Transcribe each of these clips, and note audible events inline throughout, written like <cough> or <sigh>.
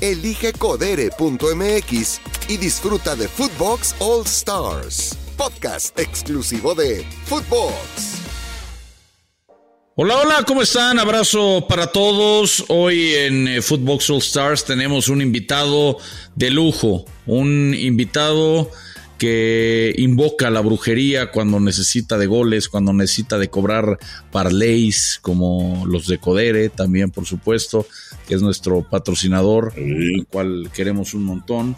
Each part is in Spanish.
elige codere.mx y disfruta de Footbox All Stars, podcast exclusivo de Footbox. Hola, hola, ¿cómo están? Abrazo para todos. Hoy en eh, Footbox All Stars tenemos un invitado de lujo, un invitado que invoca la brujería cuando necesita de goles, cuando necesita de cobrar parlays como los de Codere, también por supuesto, que es nuestro patrocinador, el cual queremos un montón.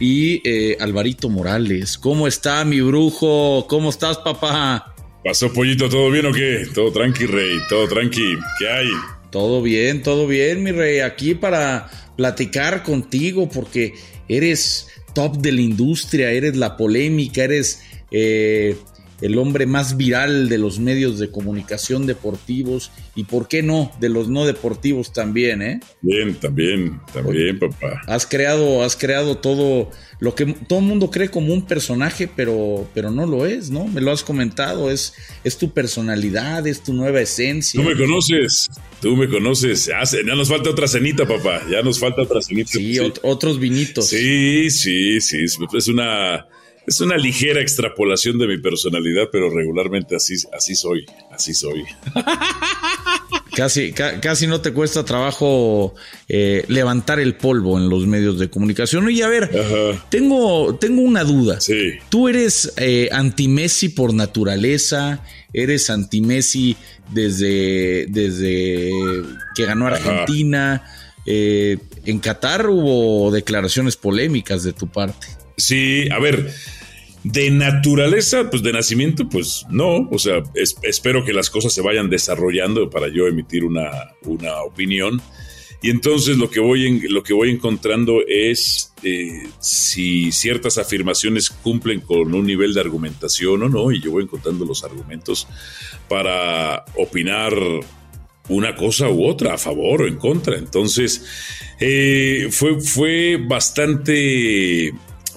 Y eh, Alvarito Morales, ¿cómo está mi brujo? ¿Cómo estás, papá? ¿Pasó pollito? ¿Todo bien o qué? Todo tranqui, rey, todo tranqui. ¿Qué hay? Todo bien, todo bien, mi rey. Aquí para platicar contigo porque eres top de la industria, eres la polémica, eres eh, el hombre más viral de los medios de comunicación deportivos y, ¿por qué no?, de los no deportivos también, ¿eh? Bien, también, también, papá. Has creado, has creado todo lo que todo el mundo cree como un personaje, pero, pero no lo es, ¿no? Me lo has comentado, es, es tu personalidad, es tu nueva esencia. Tú me conoces, tú me conoces. Ya, nos falta otra cenita, papá, ya nos falta otra cenita. Sí, otros vinitos. Sí, sí, sí, es una es una ligera extrapolación de mi personalidad, pero regularmente así, así soy, así soy. <laughs> Casi, casi no te cuesta trabajo eh, levantar el polvo en los medios de comunicación. Y a ver, tengo, tengo una duda. Sí. ¿Tú eres eh, anti-Messi por naturaleza? ¿Eres anti-Messi desde, desde que ganó Argentina? Eh, en Qatar hubo declaraciones polémicas de tu parte. Sí, a ver, de naturaleza, pues de nacimiento, pues no. O sea, espero que las cosas se vayan desarrollando para yo emitir una, opinión. Y entonces lo que voy, en, lo que voy encontrando es eh, si ciertas afirmaciones cumplen con un nivel de argumentación o no, y yo voy encontrando los argumentos para opinar una cosa u otra, a favor o en contra. Entonces, eh, fue, fue bastante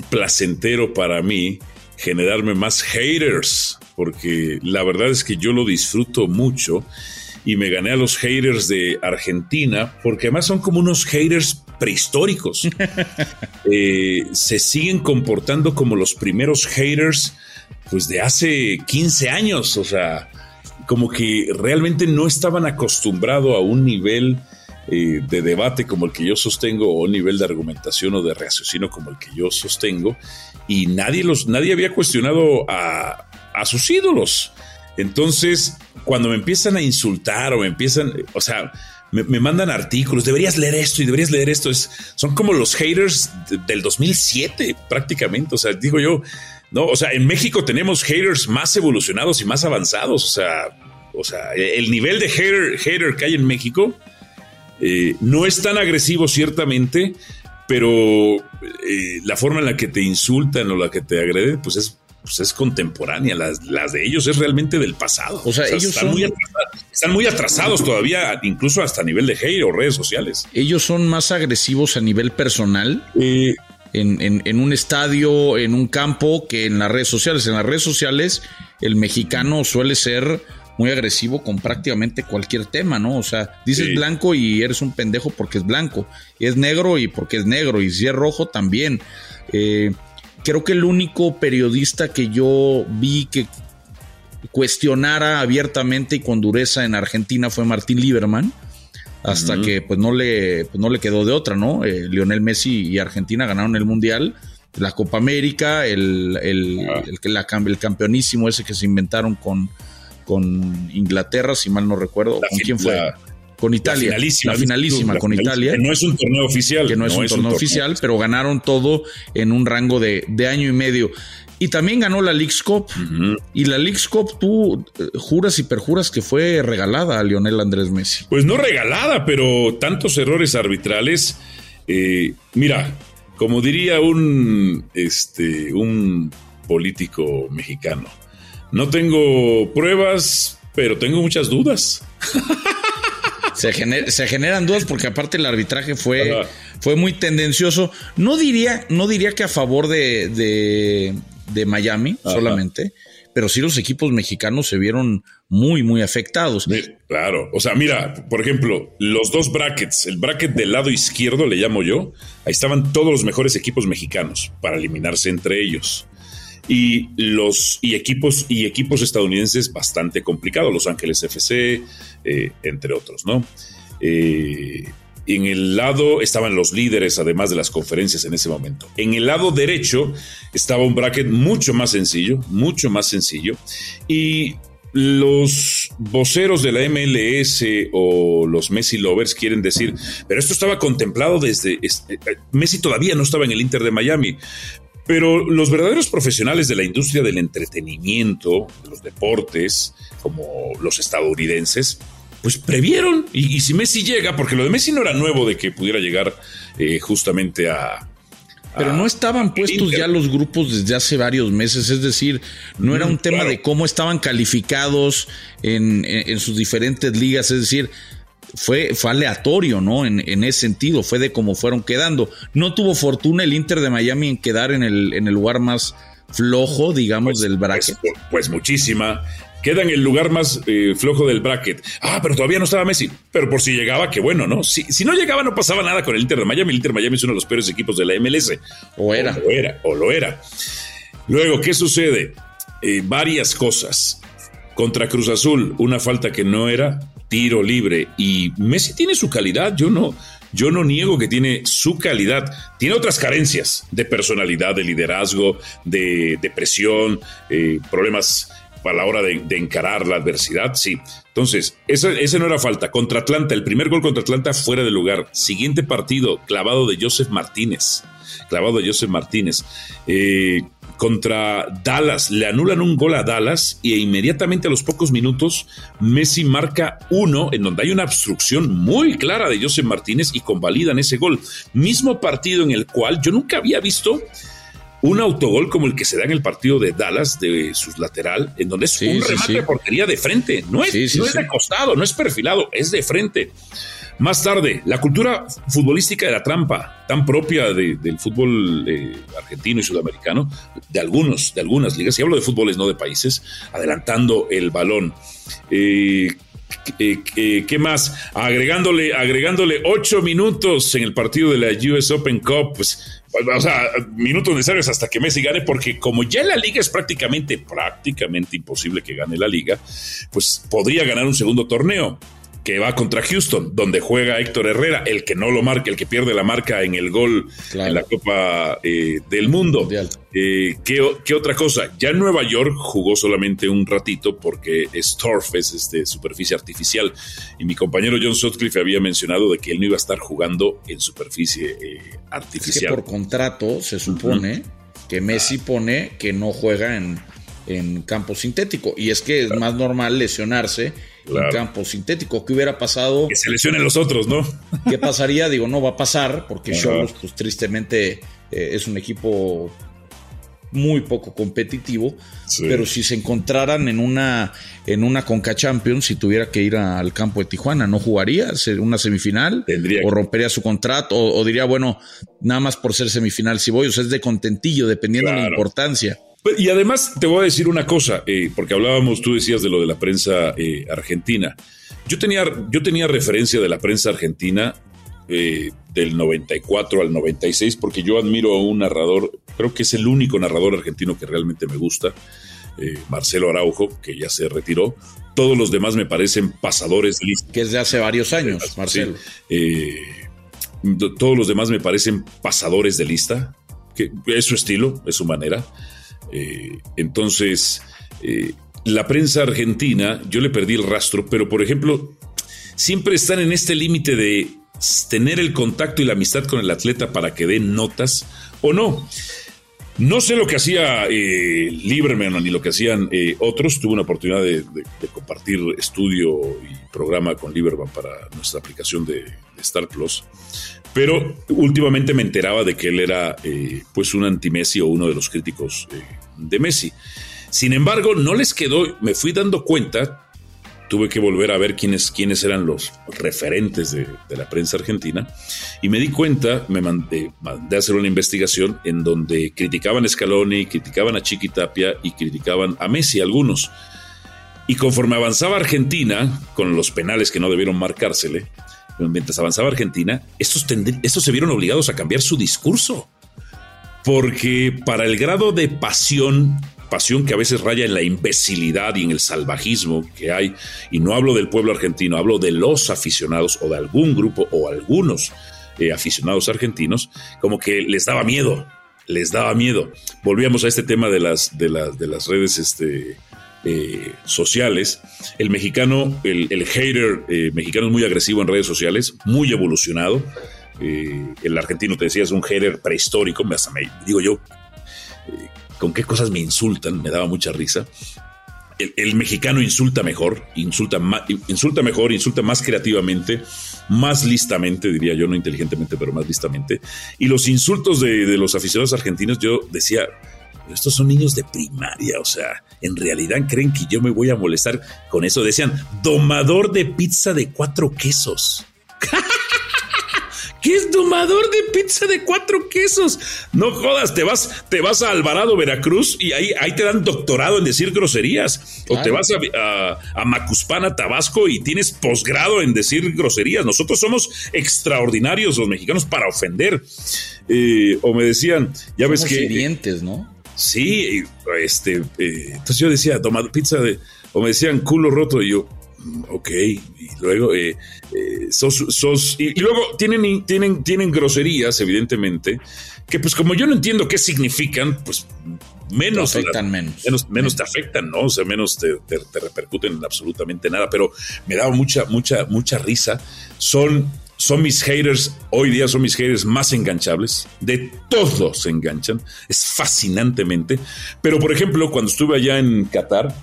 placentero para mí generarme más haters, porque la verdad es que yo lo disfruto mucho y me gané a los haters de Argentina, porque además son como unos haters prehistóricos. <laughs> Eh, se siguen comportando como los primeros haters, pues de hace 15 años, o sea, como que realmente no estaban acostumbrados a un nivel de debate como el que yo sostengo o nivel de argumentación o de raciocinio como el que yo sostengo y nadie, los, nadie había cuestionado a, sus ídolos. Entonces, cuando me empiezan a insultar o me empiezan, o sea, me, mandan artículos, deberías leer esto y deberías leer esto, es, son como los haters del 2007 prácticamente, o sea, digo yo, no, o sea, en México tenemos haters más evolucionados y más avanzados, o sea, o sea, el nivel de hater, hater que hay en México eh, no es tan agresivo ciertamente, pero eh, la forma en la que te insultan o la que te agreden, pues es, pues es contemporánea. Las, las, de ellos es realmente del pasado. O sea, ellos están, muy atrasados, están muy atrasados todavía, incluso hasta a nivel de hate o redes sociales. Ellos son más agresivos a nivel personal. Eh, en, en, un estadio, en un campo, que en las redes sociales. En las redes sociales, el mexicano suele ser muy agresivo con prácticamente cualquier tema, ¿no? O sea, dices blanco y eres un pendejo porque es blanco, es negro y porque es negro, y si es rojo también. Eh, creo que el único periodista que yo vi que cuestionara abiertamente y con dureza en Argentina fue Martín Lieberman, hasta que pues no, le, pues, no le quedó de otra, ¿no? Eh, Lionel Messi y Argentina ganaron el Mundial, la Copa América, el, el, ah. el, el campeonísimo ese que se inventaron con con Inglaterra, si mal no recuerdo. ¿Con quién fue? con Italia. La finalísima, finalísima con Italia. Que no es un torneo oficial. Que no, es, un, torneo oficial, pero ganaron todo en un rango de, año y medio. Y también ganó la League's Cup. Y la League's Cup, tú eh, juras y perjuras que fue regalada a Lionel Andrés Messi. Pues no regalada, pero tantos errores arbitrales. Eh, mira, como diría un, este, un político mexicano, no tengo pruebas, pero tengo muchas dudas. Se, generan dudas porque aparte el arbitraje fue, fue muy tendencioso. No diría, no diría que a favor de, de, Miami solamente, pero sí los equipos mexicanos se vieron muy, muy afectados. Claro, o sea, mira, por ejemplo, los dos brackets, el bracket del lado izquierdo le llamo yo, ahí estaban todos los mejores equipos mexicanos para eliminarse entre ellos. Y los y equipos y equipos estadounidenses bastante complicados, Los Ángeles FC, eh, entre otros, ¿no? Eh, en el lado estaban los líderes, además de las conferencias en ese momento. En el lado derecho estaba un bracket mucho más sencillo, mucho más sencillo. Y los voceros de la MLS o los Messi lovers quieren decir, pero esto estaba contemplado desde... Eh, Messi todavía no estaba en el Inter de Miami. Pero los verdaderos profesionales de la industria del entretenimiento, de los deportes, como los estadounidenses, pues previeron. Y, si Messi llega, porque lo de Messi no era nuevo de que pudiera llegar eh, justamente a, pero no estaban puestos ya los grupos desde hace varios meses, es decir, no era un tema de cómo estaban calificados en, sus diferentes ligas, es decir, fue, fue aleatorio, ¿no? En, en, ese sentido, fue de cómo fueron quedando. No tuvo fortuna el Inter de Miami en quedar en el, en el lugar más flojo, digamos, pues, del bracket. Pues, pues, muchísima queda en el lugar más eh, flojo del bracket. Ah, pero todavía no estaba Messi. Pero por si llegaba, qué bueno, ¿no? Si, si no llegaba, no pasaba nada con el Inter de Miami. El Inter de Miami es uno de los peores equipos de la MLS. O era. O lo era, o lo era. Luego, ¿qué sucede? Eh, varias cosas. Contra Cruz Azul, una falta que no era, tiro libre. Y Messi tiene su calidad, yo no. Yo no niego que tiene su calidad. Tiene otras carencias de personalidad, de liderazgo, de, presión, eh, problemas a la hora de, encarar la adversidad, sí. Entonces, ese no era falta. Contra Atlanta, el primer gol contra Atlanta fuera de lugar. Siguiente partido, clavado de Joseph Martínez. Clavado de Joseph Martínez. Eh, contra Dallas, le anulan un gol a Dallas y inmediatamente a los pocos minutos Messi marca uno en donde hay una obstrucción muy clara de Joseph Martínez y convalidan ese gol. Mismo partido en el cual yo nunca había visto un autogol como el que se da en el partido de Dallas de sus lateral, en donde es un remate de portería de frente, no es, es de costado, no es perfilado, es de frente. Más tarde, la cultura futbolística de la trampa, tan propia del fútbol eh, argentino y sudamericano, de algunos, de algunas ligas, y hablo de fútboles, no de países, adelantando el balón. Eh, eh, ¿Qué más? Agregándole, agregándole ocho minutos en el partido de la US Open Cup, pues o sea, minutos necesarios hasta que Messi gane, porque como ya la liga es prácticamente, prácticamente imposible que gane la liga, pues podría ganar un segundo torneo que va contra Houston, donde juega Héctor Herrera, el que no lo marca, el que pierde la marca en el gol en la Copa eh, del Mundo. Eh, ¿qué, otra cosa? Ya en Nueva York jugó solamente un ratito porque Storf es este, superficie artificial. Y mi compañero John Sutcliffe había mencionado de que él no iba a estar jugando en superficie artificial. Eh, es que por contrato se supone que Messi pone que no juega en, en campo sintético. Y es que es más normal lesionarse en campo sintético. ¿Qué hubiera pasado? Que se lesionen los otros, ¿no? <laughs> ¿Qué pasaría? Digo, no va a pasar porque Cholos, pues tristemente, eh, es un equipo muy poco competitivo, pero si se encontraran en una en una Conca Champions, si tuviera que ir al campo de Tijuana, no jugaría una semifinal o rompería su contrato o, diría, bueno, nada más por ser semifinal si voy, o sea, es de contentillo, dependiendo de la importancia. Pues, y además te voy a decir una cosa, eh, porque hablábamos, tú decías de lo de la prensa eh, argentina. Yo tenía, yo tenía referencia de la prensa argentina eh, del 94 al 96, porque yo admiro a un narrador, creo que es el único narrador argentino que realmente me gusta, Marcelo Araujo, que ya se retiró. Todos los demás me parecen pasadores de lista. Que es de hace varios años, Marcelo. todos los demás me parecen pasadores de lista, que es su estilo, es su manera. Eh, entonces, eh, la prensa argentina, yo le perdí el rastro, pero por ejemplo, siempre están en este límite de tener el contacto y la amistad con el atleta para que den notas o no. No sé lo que hacía eh, Lieberman ni lo que hacían eh, otros. Tuve una oportunidad de, compartir estudio y programa con Lieberman para nuestra aplicación de, Star Plus. Pero últimamente me enteraba de que él era pues un anti-Messi o uno de los críticos de Messi. Sin embargo, no les quedó, me fui dando cuenta tuve que volver a ver quiénes, quiénes eran los referentes de, la prensa argentina y me di cuenta, me mandé, mandé, a hacer una investigación en donde criticaban a Scaloni, criticaban a Chiquitapia y criticaban a Messi algunos. Y conforme avanzaba Argentina, con los penales que no debieron marcársele, mientras avanzaba Argentina, estos, estos se vieron obligados a cambiar su discurso. Porque para el grado de pasión pasión que a veces raya en la imbecilidad y en el salvajismo que hay, y no hablo del pueblo argentino, hablo de los aficionados o de algún grupo o algunos eh, aficionados argentinos, como que les daba miedo, les daba miedo. Volvíamos a este tema de las, de de las redes este, eh, sociales. El mexicano, el, hater eh, mexicano es muy agresivo en redes sociales, muy evolucionado. El argentino, te decía, es un hater prehistórico, me, digo yo, con qué cosas me insultan, me daba mucha risa. El, mexicano insulta mejor, insulta, insulta mejor, insulta más creativamente, más listamente, diría yo, no inteligentemente, pero más listamente. Y los insultos de, de los aficionados argentinos, yo decía, estos son niños de primaria, o sea, en realidad creen que yo me voy a molestar con eso. Decían, domador de pizza de cuatro quesos. <laughs> ¿Qué es domador de pizza de cuatro quesos? No jodas, te vas, te vas a Alvarado, Veracruz, y ahí, ahí te dan doctorado en decir groserías. O te vas a, a, Macuspana, Tabasco, y tienes posgrado en decir groserías. Nosotros somos extraordinarios los mexicanos para ofender. Eh, o me decían, ya ves que. dientes, ¿no? Sí, este. Eh, entonces yo decía, tomado pizza de. O me decían culo roto, y yo, ok, y luego eh, eh, sos, sos y, luego tienen, tienen, tienen groserías, evidentemente, que pues como yo no entiendo qué significan, pues menos, te afectan menos. menos. te afectan, ¿no? O sea, menos te, repercuten en absolutamente nada, pero me daba mucha, mucha, mucha risa. Son, son mis haters, hoy día son mis haters más enganchables, de todos se enganchan, es fascinantemente, pero por ejemplo, cuando estuve allá en Qatar,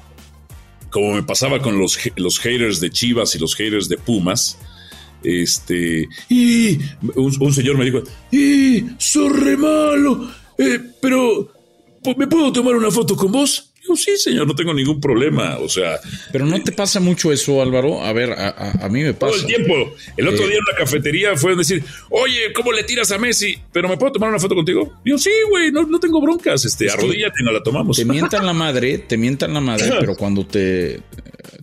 como me pasaba con los, los haters de Chivas y los haters de Pumas, este, y un, señor me dijo, y sos re malo, eh, pero ¿me puedo tomar una foto con vos? Sí, señor, no tengo ningún problema. O sea. Pero no te pasa mucho eso, Álvaro. A ver, a, mí me pasa. Todo el tiempo. El otro eh, día en la cafetería fue decir, oye, ¿cómo le tiras a Messi? ¿Pero me puedo tomar una foto contigo? Yo, sí, güey, no, tengo broncas. Este, arrodíllate y no la tomamos. Te mientan la madre, <laughs> te mientan la madre, pero <clears throat> cuando te,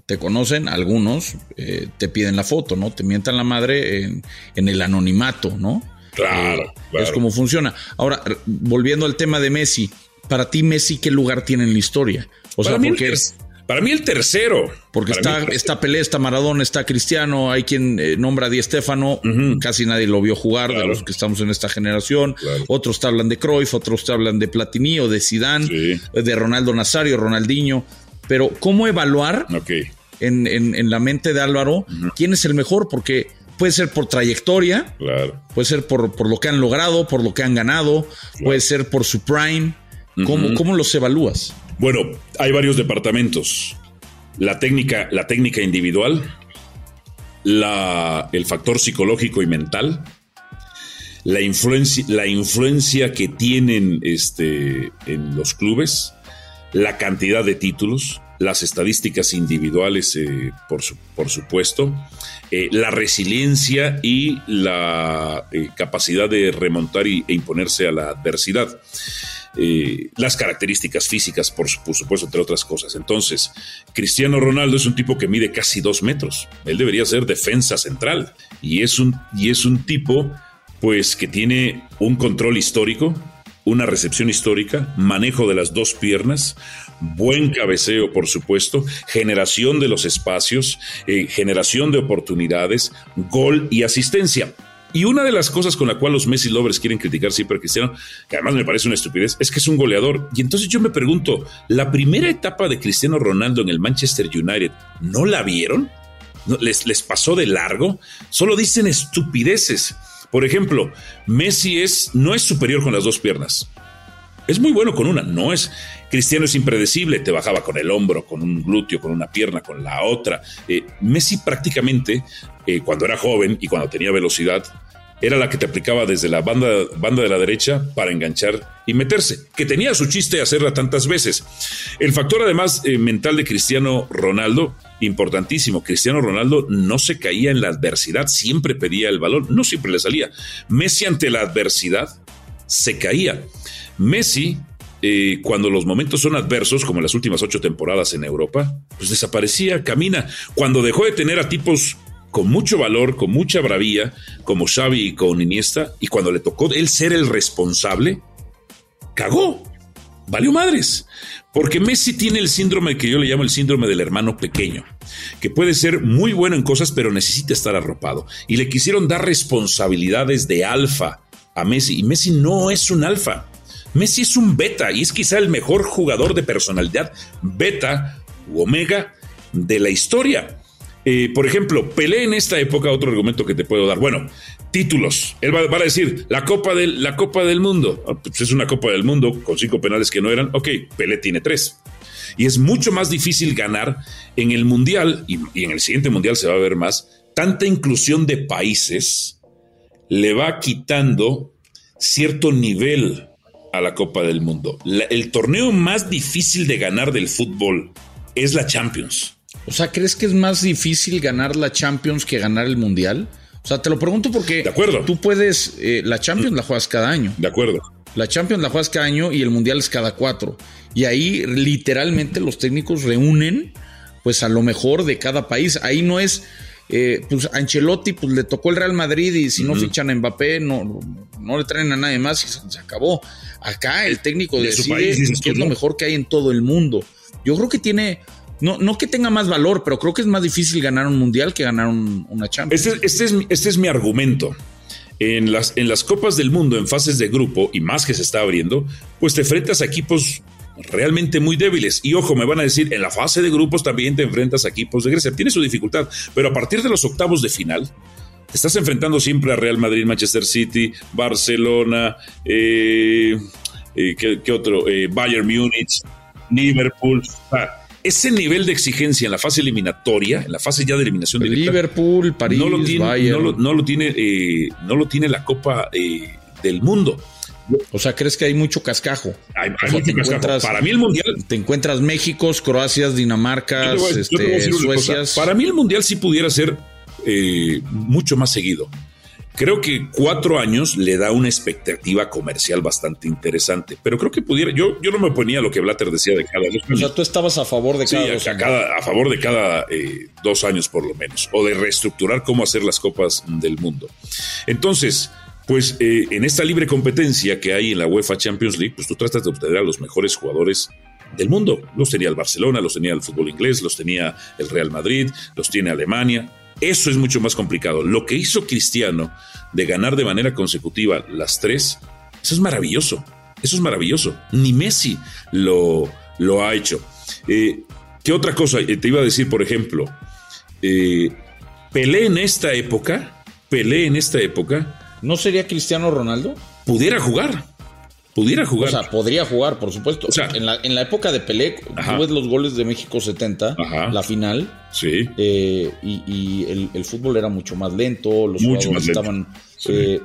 te conocen, algunos eh, te piden la foto, ¿no? Te mientan la madre en, el anonimato, ¿no? Claro, eh, claro. Es como funciona. Ahora, volviendo al tema de Messi para ti Messi qué lugar tiene en la historia? O sea, porque para mí el tercero. Porque está, está Pelé, está Maradona, está Cristiano, hay quien eh, nombra a Di Stéfano, casi nadie lo vio jugar de los que estamos en esta generación. Otros te hablan de Cruyff, otros te hablan de Platini o de Zidane, de Ronaldo Nazario, Ronaldinho. Pero ¿cómo evaluar en, la mente de Álvaro quién es el mejor? Porque puede ser por trayectoria, puede ser por, por, lo que han logrado, por lo que han ganado, puede ser por su prime ¿Cómo, los evalúas? Bueno, hay varios departamentos. La técnica, la técnica individual, la, el factor psicológico y mental, la influencia, la influencia que tienen este, en los clubes, la cantidad de títulos, las estadísticas individuales, eh, por, por, supuesto, eh, la resiliencia y la eh, capacidad de remontar y, e imponerse a la adversidad. Eh, las características físicas, por, supuesto, entre otras cosas. Entonces, Cristiano Ronaldo es un tipo que mide casi dos metros. Él debería ser defensa central. Y es un, y es un tipo, pues, que tiene un control histórico, una recepción histórica, manejo de las dos piernas, buen cabeceo, por supuesto, generación de los espacios, eh, generación de oportunidades, gol y asistencia. Y una de las cosas con la cual los Messi lovers quieren criticar siempre a Cristiano, que además me parece una estupidez, es que es un goleador. Y entonces yo me pregunto, ¿la primera etapa de Cristiano Ronaldo en el Manchester United no la vieron? ¿Les, les pasó de largo? Solo dicen estupideces. Por ejemplo, Messi es, no es superior con las dos piernas. Es muy bueno con una, no es. Cristiano es impredecible, te bajaba con el hombro, con un glúteo, con una pierna, con la otra. Eh, Messi prácticamente, eh, cuando era joven y cuando tenía velocidad, era la que te aplicaba desde la banda, banda de la derecha para enganchar y meterse, que tenía su chiste hacerla tantas veces. El factor además eh, mental de Cristiano Ronaldo, importantísimo, Cristiano Ronaldo no se caía en la adversidad, siempre pedía el balón, no siempre le salía. Messi ante la adversidad se caía. Messi eh, cuando los momentos son adversos, como en las últimas ocho temporadas en Europa, pues desaparecía, camina. Cuando dejó de tener a tipos con mucho valor, con mucha bravía, como Xavi y con Iniesta, y cuando le tocó él ser el responsable, cagó, valió madres. Porque Messi tiene el síndrome que yo le llamo el síndrome del hermano pequeño, que puede ser muy bueno en cosas, pero necesita estar arropado. Y le quisieron dar responsabilidades de alfa a Messi, y Messi no es un alfa. Messi es un beta y es quizá el mejor jugador de personalidad beta u omega de la historia. Eh, por ejemplo, Pelé en esta época, otro argumento que te puedo dar. Bueno, títulos. Él va, a decir, la Copa, del, la Copa del Mundo. Ah, pues es una Copa del Mundo con cinco penales que no eran. Ok, Pelé tiene tres. Y es mucho más difícil ganar en el Mundial, y, y en el siguiente Mundial se va a ver más, tanta inclusión de países le va quitando cierto nivel a la Copa del Mundo. el torneo más difícil de ganar del fútbol es la Champions. O sea, ¿crees que es más difícil ganar la Champions que ganar el Mundial? O sea, te lo pregunto porque de acuerdo. tú puedes, eh, la Champions la juegas cada año. De acuerdo. La Champions la juegas cada año y el Mundial es cada cuatro. Y ahí literalmente los técnicos reúnen pues a lo mejor de cada país. Ahí no es, eh, pues Ancelotti pues le tocó el Real Madrid y si no fichan a Mbappé no, no le traen a nadie más y se, acabó. Acá el técnico de decide que es lo mejor que hay en todo el mundo. Yo creo que tiene no, no que tenga más valor, pero creo que es más difícil ganar un mundial que ganar una Champions. Este, este, es, este es mi argumento. En las, en las Copas del Mundo, en fases de grupo, y más que se está abriendo, pues te enfrentas a equipos realmente muy débiles. Y ojo, me van a decir, en la fase de grupos también te enfrentas a equipos de Grecia. Tiene su dificultad, pero a partir de los octavos de final, te estás enfrentando siempre a Real Madrid, Manchester City, Barcelona, eh, eh, ¿qué, otro? Eh, Bayern Múnich, Liverpool ese nivel de exigencia en la fase eliminatoria, en la fase ya de eliminación de Liverpool, París, no lo tiene, no lo, tiene, eh, no lo tiene la Copa eh, del Mundo. O sea, ¿crees que hay mucho cascajo? Hay, mucho cascajo. Para mí el Mundial... Te encuentras México, Croacias, Dinamarca, este, Suecia. Para mí el Mundial sí pudiera ser eh, mucho más seguido. Creo que cuatro años le da una expectativa comercial bastante interesante, pero creo que pudiera, yo, yo no me oponía a lo que Blatter decía de cada dos años. O sea, tú estabas a favor de cada sí, a, favor de cada eh, dos años por lo menos, o de reestructurar cómo hacer las copas del mundo. Entonces, pues eh, en esta libre competencia que hay en la UEFA Champions League, pues tú tratas de obtener a los mejores jugadores del mundo. Los tenía el Barcelona, los tenía el fútbol inglés, los tenía el Real Madrid, los tiene Alemania. Eso es mucho más complicado. Lo que hizo Cristiano de ganar de manera consecutiva las tres, eso es maravilloso. Eso es maravilloso. Ni Messi lo, lo ha hecho. Eh, ¿Qué otra cosa? Eh, te iba a decir, por ejemplo, eh, Pelé en esta época, Pelé en esta época. ¿No sería Cristiano Ronaldo? Pudiera jugar pudiera jugar. O sea, podría jugar, por supuesto. O sea, en la, en la época de Pelé, tú ves los goles de México 70, la final. Sí. Eh, y, el, fútbol era mucho más lento, los jugadores estaban. Eh,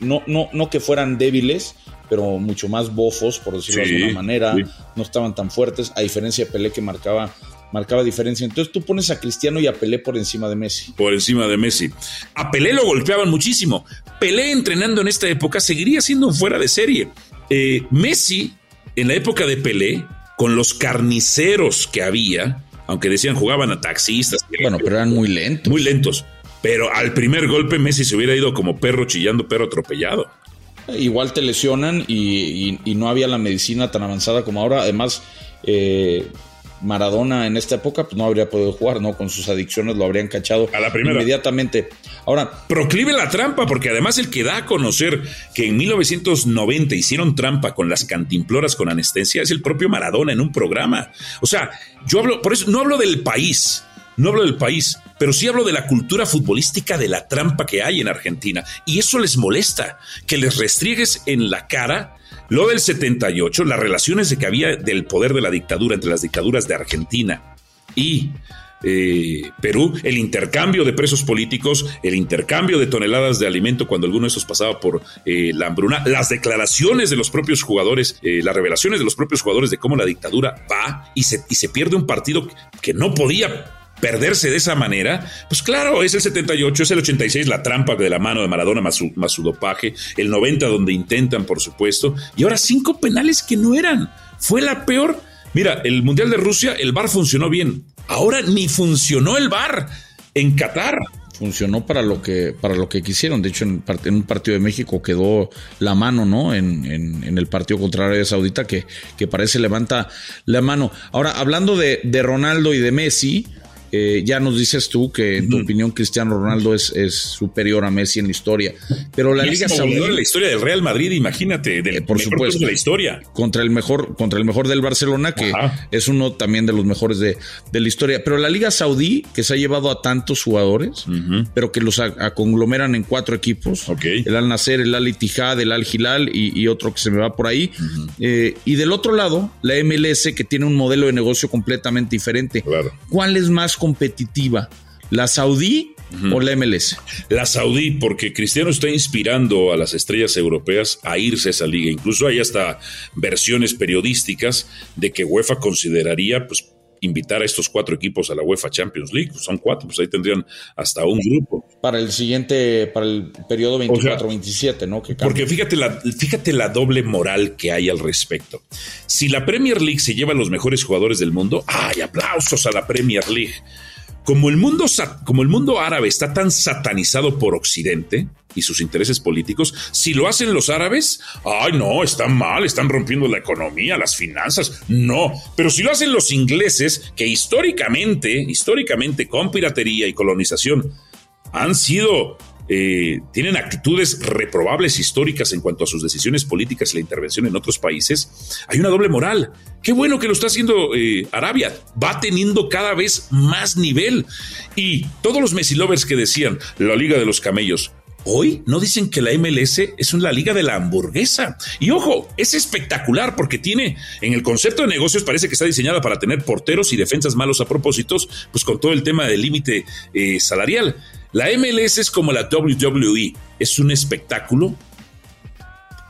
no, no, no que fueran débiles, pero mucho más bofos, por decirlo de alguna manera. No estaban tan fuertes, a diferencia de Pelé que marcaba marcaba diferencia. Entonces tú pones a Cristiano y a Pelé por encima de Messi. Por encima de Messi. A Pelé lo golpeaban muchísimo. Pelé entrenando en esta época seguiría siendo un fuera de serie. Eh, Messi, en la época de Pelé, con los carniceros que había, aunque decían jugaban a taxistas. Bueno, pero eran muy lentos. Muy lentos. Pero al primer golpe Messi se hubiera ido como perro chillando, perro atropellado. Igual te lesionan y, no había la medicina tan avanzada como ahora. Además, eh, Maradona en esta época pues no habría podido jugar, ¿no? Con sus adicciones lo habrían cachado a la primera. inmediatamente. Ahora, proclive la trampa porque además el que da a conocer que en 1990 hicieron trampa con las cantimploras con anestesia es el propio Maradona en un programa. O sea, yo hablo, por eso no hablo del país, no hablo del país, pero sí hablo de la cultura futbolística de la trampa que hay en Argentina. Y eso les molesta, que les restriegues en la cara lo del 78, las relaciones que había del poder de la dictadura entre las dictaduras de Argentina y eh, Perú, el intercambio de presos políticos, el intercambio de toneladas de alimento cuando alguno de esos pasaba por eh, la hambruna, las declaraciones de los propios jugadores, eh, las revelaciones de los propios jugadores de cómo la dictadura va y se, y se pierde un partido que no podía perderse de esa manera, pues claro, es el 78, es el 86, la trampa de la mano de Maradona más su, dopaje, el 90 donde intentan, por supuesto, y ahora cinco penales que no eran. Fue la peor. Mira, el Mundial de Rusia, el bar funcionó bien. Ahora ni funcionó el bar en Qatar funcionó para lo que para lo que quisieron. De hecho, en, un partido de México quedó la mano, ¿no? En, el partido contra Arabia Saudita que, que parece levanta la mano. Ahora, hablando de Ronaldo y de Messi, eh, ya nos dices tú que en tu opinión Cristiano Ronaldo es, es, superior a Messi en la historia. Pero la Liga Saudí. la historia del Real Madrid, imagínate, del, eh, por supuesto, de la historia. Contra el mejor, contra el mejor del Barcelona, que es uno también de los mejores de, de, la historia. Pero la Liga Saudí, que se ha llevado a tantos jugadores, pero que los conglomeran en cuatro equipos: el Al Nasser, el Al Ittihad, el Al Hilal y, otro que se me va por ahí. Eh, y del otro lado, la MLS, que tiene un modelo de negocio completamente diferente. ¿Cuál es más competitiva? ¿La Saudí o la MLS? La Saudí, porque Cristiano está inspirando a las estrellas europeas a irse a esa liga. Incluso hay hasta versiones periodísticas de que UEFA consideraría, pues, invitar a estos cuatro equipos a la UEFA Champions League. Son cuatro, pues ahí tendrían hasta un grupo. Para el siguiente, para el periodo 24-27, ¿no? porque fíjate la, fíjate la doble moral que hay al respecto. Si la Premier League se lleva a los mejores jugadores del mundo, ¡ay, aplausos a la Premier League! Como el, mundo, como el mundo árabe está tan satanizado por Occidente y sus intereses políticos, si lo hacen los árabes, ay no, están mal, están rompiendo la economía, las finanzas, no. Pero si lo hacen los ingleses, que históricamente, históricamente con piratería y colonización, han sido eh, tienen actitudes reprobables históricas en cuanto a sus decisiones políticas y la intervención en otros países, hay una doble moral. Qué bueno que lo está haciendo eh, Arabia, va teniendo cada vez más nivel. Y todos los Messi lovers que decían la Liga de los Camellos, Hoy no dicen que la MLS es una liga de la hamburguesa. Y ojo, es espectacular porque tiene, en el concepto de negocios parece que está diseñada para tener porteros y defensas malos a propósitos, pues con todo el tema del límite eh, salarial. La MLS es como la WWE, es un espectáculo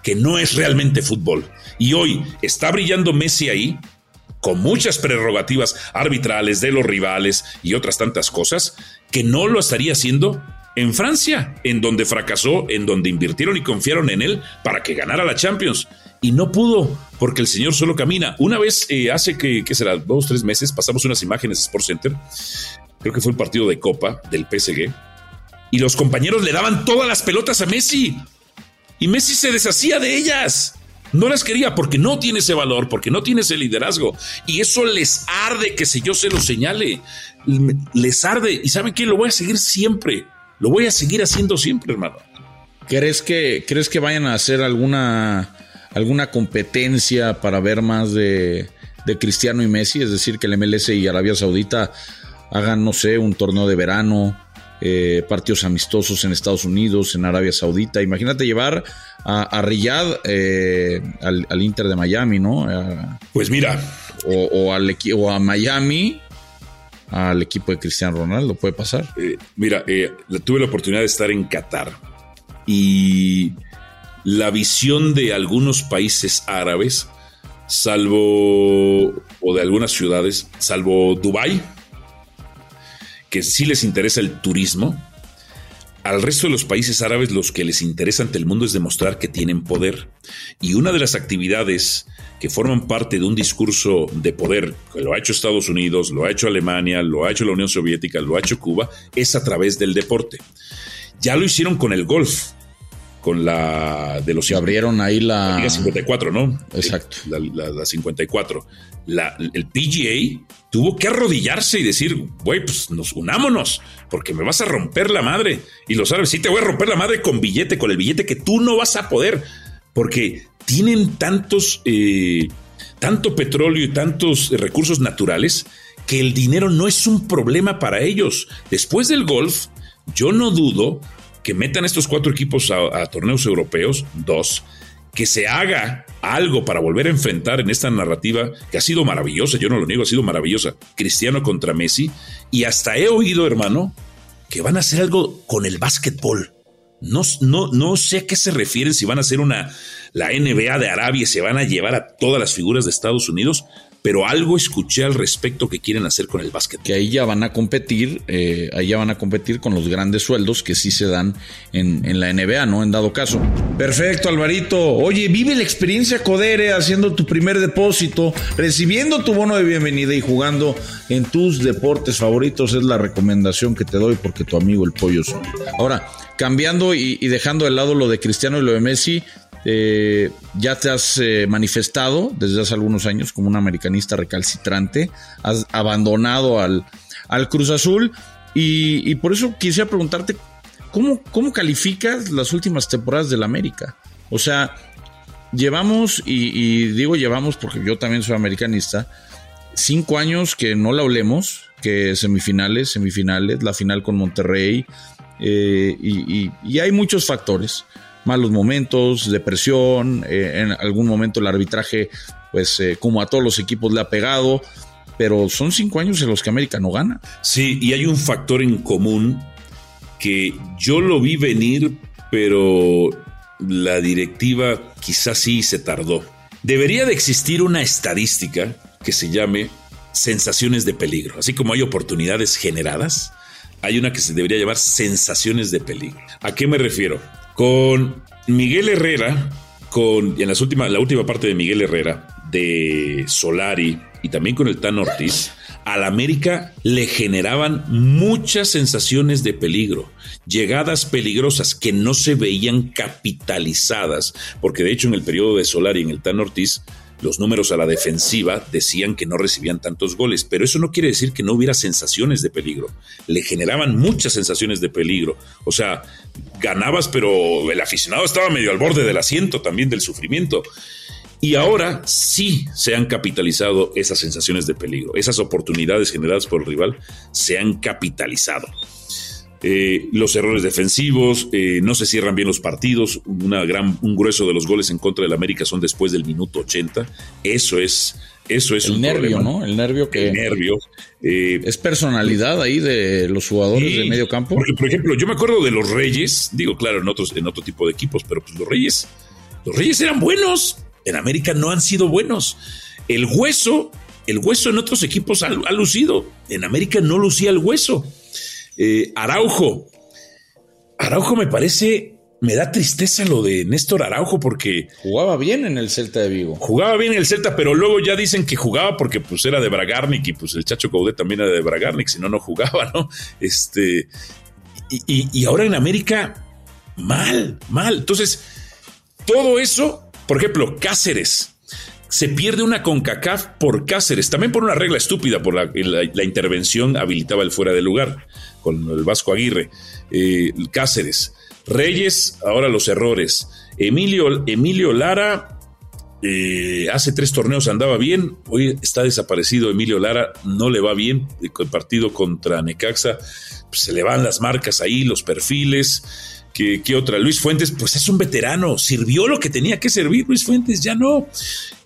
que no es realmente fútbol. Y hoy está brillando Messi ahí, con muchas prerrogativas arbitrales de los rivales y otras tantas cosas, que no lo estaría haciendo en Francia, en donde fracasó, en donde invirtieron y confiaron en él para que ganara la Champions. Y no pudo, porque el señor solo camina. Una vez, eh, hace que, ¿qué será? Dos, tres meses, pasamos unas imágenes de Sport Center. Creo que fue un partido de Copa del PSG y los compañeros le daban todas las pelotas a Messi. Y Messi se deshacía de ellas. No las quería porque no tiene ese valor, porque no tiene ese liderazgo. Y eso les arde que si yo se lo señale. Les arde. Y ¿saben qué? Lo voy a seguir siempre. Lo voy a seguir haciendo siempre, hermano. ¿Crees que, ¿crees que vayan a hacer alguna, alguna competencia para ver más de, de Cristiano y Messi? Es decir, que el MLS y Arabia Saudita hagan, no sé, un torneo de verano eh, partidos amistosos en Estados Unidos, en Arabia Saudita. Imagínate llevar a, Riyadh eh, al, Inter de Miami, ¿no? pues mira. O, al, o a Miami al equipo de Cristiano Ronaldo, puede pasar. Eh, mira, tuve la oportunidad de estar en Qatar y la visión de algunos países árabes, salvo, o de algunas ciudades, salvo Dubái, que sí les interesa el turismo, al resto de los países árabes los que les interesa ante el mundo es demostrar que tienen poder. Y una de las actividades que forman parte de un discurso de poder, que lo ha hecho Estados Unidos, lo ha hecho Alemania, lo ha hecho la Unión Soviética, lo ha hecho Cuba, es a través del deporte. Ya lo hicieron con el golf, con la de los... Se abrieron ahí la... Liga 54, ¿no? Exacto. La, la 54. La, el PGA tuvo que arrodillarse y decir, güey, pues nos unámonos, porque me vas a romper la madre. Y lo sabes, sí te voy a romper la madre con billete, con el billete que tú no vas a poder, porque tienen tantos, eh, tanto petróleo y tantos recursos naturales que el dinero no es un problema para ellos. Después del golf, yo no dudo que metan estos cuatro equipos a, torneos europeos, dos, que se haga algo para volver a enfrentar en esta narrativa que ha sido maravillosa, yo no lo niego, ha sido maravillosa, Cristiano contra Messi, y hasta he oído, hermano, que van a hacer algo con el básquetbol. No, no, no sé a qué se refieren, si van a hacer una, la NBA de Arabia, se van a llevar a todas las figuras de Estados Unidos, pero algo escuché al respecto que quieren hacer con el básquet. Que ahí ya van a competir, eh, ahí ya van a competir con los grandes sueldos que sí se dan en, en, la NBA, ¿no? En dado caso. Perfecto, Alvarito. Oye, vive la experiencia Codere haciendo tu primer depósito, recibiendo tu bono de bienvenida y jugando en tus deportes favoritos. Es la recomendación que te doy porque tu amigo el pollo son. Ahora, cambiando y, y dejando de lado lo de Cristiano y lo de Messi, eh, ya te has eh, manifestado desde hace algunos años como un americanista recalcitrante, has abandonado al, al Cruz Azul y, por eso quisiera preguntarte, ¿cómo, ¿cómo calificas las últimas temporadas del América? O sea, llevamos, y, digo llevamos porque yo también soy americanista, cinco años que no la olemos, que semifinales, semifinales, la final con Monterrey, eh, y hay muchos factores malos momentos, depresión, eh, en algún momento el arbitraje, pues eh, como a todos los equipos le ha pegado, pero son cinco años en los que América no gana. Sí, y hay un factor en común que yo lo vi venir, pero la directiva quizás sí se tardó. Debería de existir una estadística que se llame sensaciones de peligro, así como hay oportunidades generadas. Hay una que se debería llamar sensaciones de peligro. ¿A qué me refiero? Con Miguel Herrera, con, en las últimas, la última parte de Miguel Herrera, de Solari y también con el Tan Ortiz, al América le generaban muchas sensaciones de peligro, llegadas peligrosas que no se veían capitalizadas, porque de hecho en el periodo de Solari y en el Tan Ortiz los números a la defensiva decían que no recibían tantos goles, pero eso no quiere decir que no hubiera sensaciones de peligro. Le generaban muchas sensaciones de peligro. O sea, ganabas, pero el aficionado estaba medio al borde del asiento también del sufrimiento. Y ahora sí se han capitalizado esas sensaciones de peligro. Esas oportunidades generadas por el rival se han capitalizado. Eh, los errores defensivos, eh, no se cierran bien los partidos, una gran, un grueso de los goles en contra del América son después del minuto 80. Eso es, eso es el un nervio, problema. ¿no? El nervio que El nervio. eh, es personalidad ahí de los jugadores de medio campo. Porque, por ejemplo, yo me acuerdo de los Reyes, digo, claro, en otros, en otro tipo de equipos, pero pues los Reyes, los Reyes eran buenos. En América no han sido buenos. El hueso, el hueso en otros equipos ha, ha lucido. En América no lucía el hueso. Eh, Araujo. Araujo me parece, me da tristeza lo de Néstor Araujo porque Jugaba bien en el Celta de Vigo. jugaba bien el Celta, pero luego ya dicen que jugaba porque pues era de Bragarnik y pues el Chacho Coudet también era de Bragarnik, si no, no jugaba, ¿no? Este, y, y- y ahora en América, mal, mal. Entonces, todo eso, por ejemplo, Cáceres. Se pierde una CONCACAF por Cáceres, también por una regla estúpida, por la, intervención habilitaba el fuera de lugar con el Vasco Aguirre. Eh, Cáceres, Reyes, ahora los errores. Emilio, Emilio Lara, eh, hace tres torneos andaba bien, hoy está desaparecido Emilio Lara, no le va bien, el partido contra Necaxa, pues, se le van las marcas ahí, los perfiles. ¿Qué, qué otra? Luis Fuentes, pues es un veterano, sirvió lo que tenía que servir, Luis Fuentes ya no.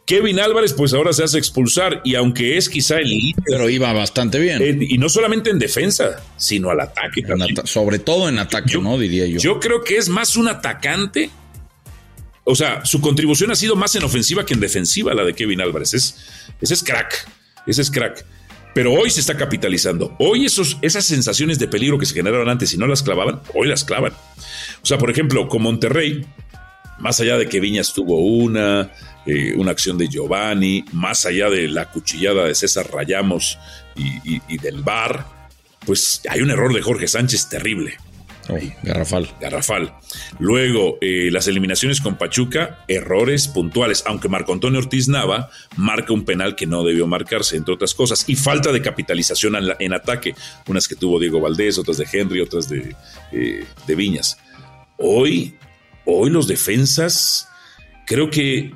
Kevin Álvarez, pues ahora se hace expulsar y aunque es quizá el líder, Pero iba bastante bien. eh, y no solamente en defensa, sino al ataque también. sobre todo en ataque, Yo- ¿no? Diría yo. Yo creo que es más un atacante. O sea, su contribución ha sido más en ofensiva que en defensiva, la de Kevin Álvarez. Es, ese es crack. Ese es crack. Pero hoy se está capitalizando. Hoy esos, esas sensaciones de peligro que se generaron antes y no las clavaban, hoy las clavan. O sea, por ejemplo, con Monterrey, más allá de que Viñas tuvo una, eh, una acción de Giovanni, más allá de la cuchillada de César Rayamos y, y- y del VAR, pues hay un error de Jorge Sánchez terrible Oh, garrafal. garrafal. Luego, eh, las eliminaciones con Pachuca, errores puntuales, aunque Marco Antonio Ortiz Nava marca un penal que no debió marcarse, entre otras cosas, y falta de capitalización en, la- en ataque, unas que tuvo Diego Valdés, otras de Henry, otras de, eh, de Viñas. Hoy, hoy los defensas, creo que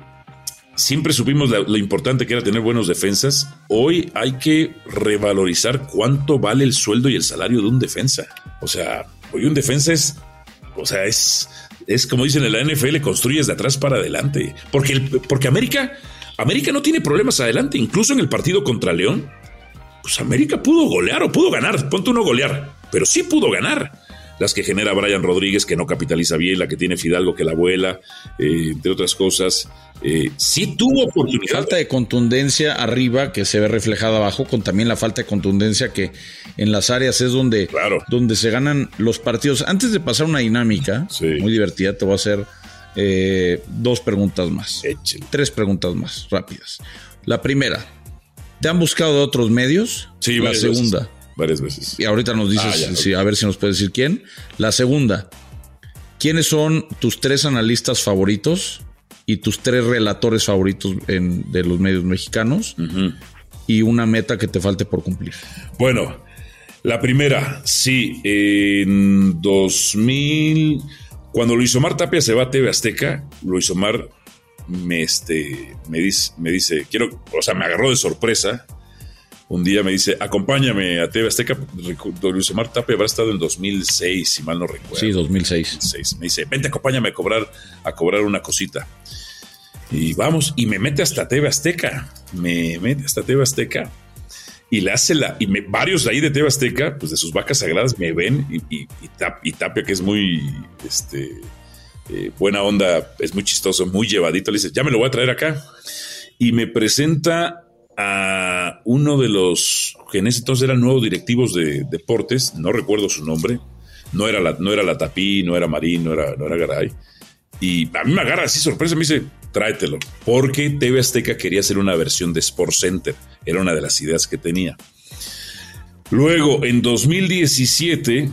siempre supimos lo importante que era tener buenos defensas. Hoy hay que revalorizar cuánto vale el sueldo y el salario de un defensa. O sea, hoy un defensa es, o sea, es, es como dicen en la NFL, construyes de atrás para adelante. Porque, porque América, América no tiene problemas adelante, incluso en el partido contra León. Pues América pudo golear o pudo ganar, ponte uno golear, pero sí pudo ganar las que genera Brian Rodríguez, que no capitaliza bien, la que tiene Fidalgo, que la vuela, eh, entre otras cosas. Eh, sí tuvo oportunidad. Falta de contundencia arriba que se ve reflejada abajo, con también la falta de contundencia que en las áreas es donde, donde se ganan los partidos. Antes de pasar una dinámica muy divertida, te voy a hacer eh, dos preguntas más. Tres preguntas más rápidas. La primera, ¿te han buscado de otros medios? Sí, la segunda varias veces. Y ahorita nos dices, ah, a ver si nos puedes decir quién. La segunda, ¿quiénes son tus tres analistas favoritos y tus tres relatores favoritos de los medios mexicanos? Y una meta que te falte por cumplir. Bueno, la primera, sí, en 2000, cuando Luis Omar Tapia se va a TV Azteca, Luis Omar me, este, me, dice, me dice, quiero, o sea, me agarró de sorpresa un día me dice, acompáñame a TV Azteca. Luis Omar Tapia habrá estado en 2006, si mal no recuerdo. Sí, 2006. Me dice, vente, acompáñame a cobrar, a cobrar una cosita. Y vamos, y me mete hasta TV Azteca. Me mete hasta TV Azteca. Y le hace la. Y me, varios de ahí de TV Azteca, pues de sus vacas sagradas, me ven. Y, y, Tapia, que es muy. Este, eh, buena onda, es muy chistoso, muy llevadito, le dice, ya me lo voy a traer acá. Y me presenta a uno de los que en ese entonces eran nuevos directivos de deportes, no recuerdo su nombre, no era la, no era la Tapí, no era Marín, no era, no era Garay. Y a mí me agarra así sorpresa, me dice, tráetelo, porque TV Azteca quería hacer una versión de Sport Center, era una de las ideas que tenía. Luego, en 2017,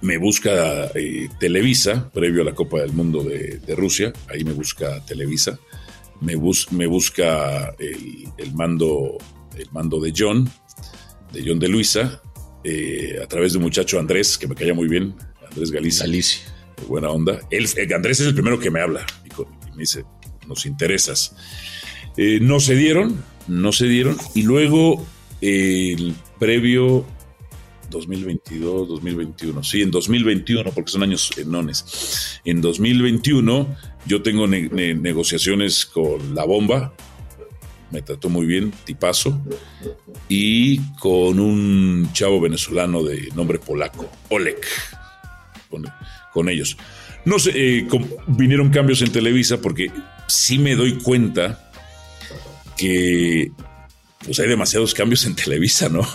me busca eh, Televisa, previo a la Copa del Mundo de, de Rusia, ahí me busca Televisa me, me busca el, mando, el mando de John, de John de Luisa, eh, a través de un muchacho Andrés, que me caía muy bien, Andrés Galicia. Galicia. Buena onda. Él, eh, Andrés es el primero que me habla y, me dice, nos interesas. Eh, no se dieron, no se dieron. Y luego el previo 2022, 2021. Sí, en 2021, porque son años enones. En 2021 yo tengo negociaciones con La Bomba, me trató muy bien, tipazo, y con un chavo venezolano de nombre polaco, Oleg, con, ellos. No sé, eh, vinieron cambios en Televisa porque sí me doy cuenta que pues hay demasiados cambios en Televisa, ¿no?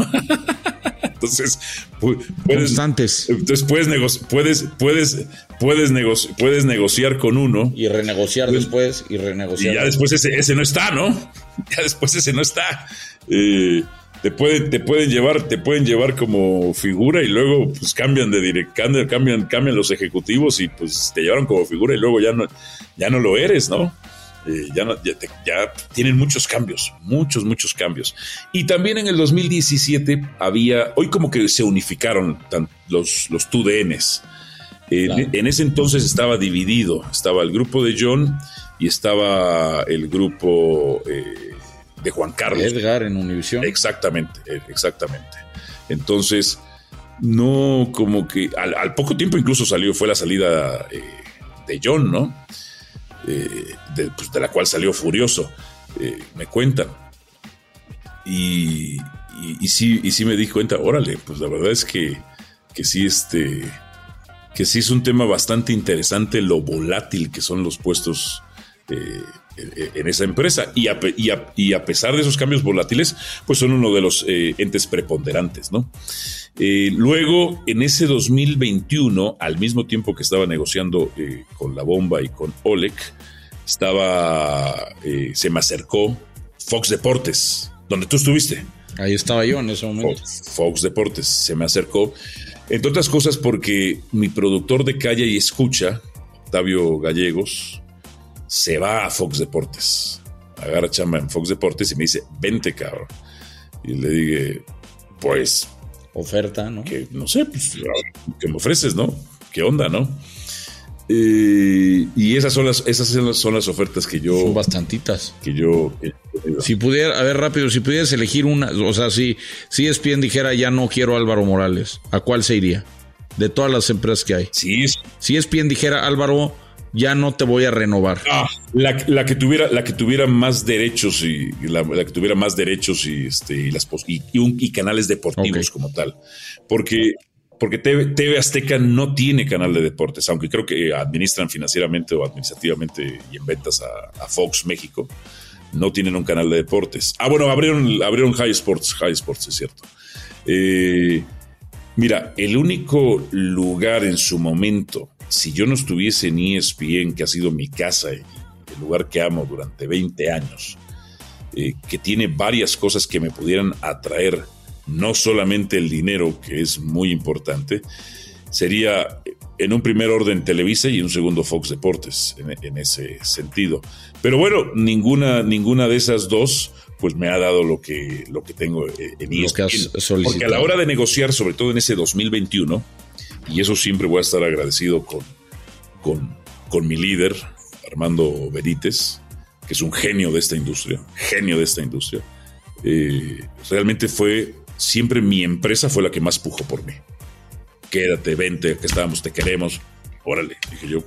<laughs> Entonces, puedes, Constantes. Entonces puedes, puedes, puedes, puedes, puedes negociar con uno. Y renegociar pues, después y renegociar. Y ya después ese, ese no está, ¿no? <laughs> Ya después ese no está. Eh, te pueden, te pueden llevar, te pueden llevar como figura y luego pues cambian de director, cambian, cambian los ejecutivos y pues te llevaron como figura y luego ya no, ya no lo eres, ¿no? Eh, ya, ya, tienen muchos cambios, muchos, muchos cambios. Y también en el 2017 había, hoy como que se unificaron los, los TUDNs. En ese entonces estaba dividido, estaba el grupo de John y estaba el grupo eh, de Juan Carlos. Edgar en Univision. Exactamente, eh, exactamente. Entonces, no como que al, poco tiempo incluso salió, fue la salida de John, ¿no? Pues, de, la cual salió furioso, eh, me cuentan. Y, y, sí, y sí me di cuenta, órale, pues la verdad es que, que sí, este, que sí es un tema bastante interesante lo volátil que son los puestos eh, en esa empresa. Y a, y, a, pesar de esos cambios volátiles, pues son uno de los entes preponderantes, ¿no? Eh, luego, en ese 2021, al mismo tiempo que estaba negociando eh, con la bomba y con Oleg, estaba, eh, se me acercó Fox Deportes, donde tú estuviste. Ahí estaba yo en ese momento. Fox, Deportes se me acercó, entre otras cosas porque mi productor de calle y escucha, Octavio Gallegos, se va a Fox Deportes. Agarra chamba en Fox Deportes y me dice, vente, cabrón. Y le dije, pues oferta, ¿no? Que no sé, pues, que me ofreces, ¿no? ¿Qué onda, no? Eh, y esas son las, esas son las, ofertas que yo. Son bastantitas. Que yo. si pudiera, a ver, rápido, si pudieras elegir una, o sea, si, si ESPN dijera ya no quiero Álvaro Morales, ¿a cuál se iría? de todas las empresas que hay. Sí. Si es bien dijera Álvaro, ya no te voy a renovar. Ah, la, que tuviera, la que tuviera más derechos y la, que tuviera más derechos y este y las y, y, canales deportivos como tal, porque porque TV, Azteca no tiene canal de deportes, aunque creo que administran financieramente o administrativamente y en ventas a, Fox México, no tienen un canal de deportes. Ah, bueno, abrieron, abrieron High Sports, High Sports, es cierto. Eh, mira, el único lugar en su momento, si yo no estuviese en ESPN, que ha sido mi casa y el lugar que amo durante 20 años, eh, que tiene varias cosas que me pudieran atraer no solamente el dinero, que es muy importante, sería en un primer orden Televisa y en un segundo Fox Deportes, en, ese sentido. Pero bueno, ninguna, ninguna de esas dos pues me ha dado lo que, lo que tengo en ESPN. Porque a la hora de negociar, sobre todo en ese 2021, y eso siempre voy a estar agradecido con, con, con mi líder, Armando Benítez, que es un genio de esta industria, genio de esta industria, eh, realmente fue siempre mi empresa fue la que más pujó por mí. Quédate, vente, que estábamos, te queremos. Órale, dije yo.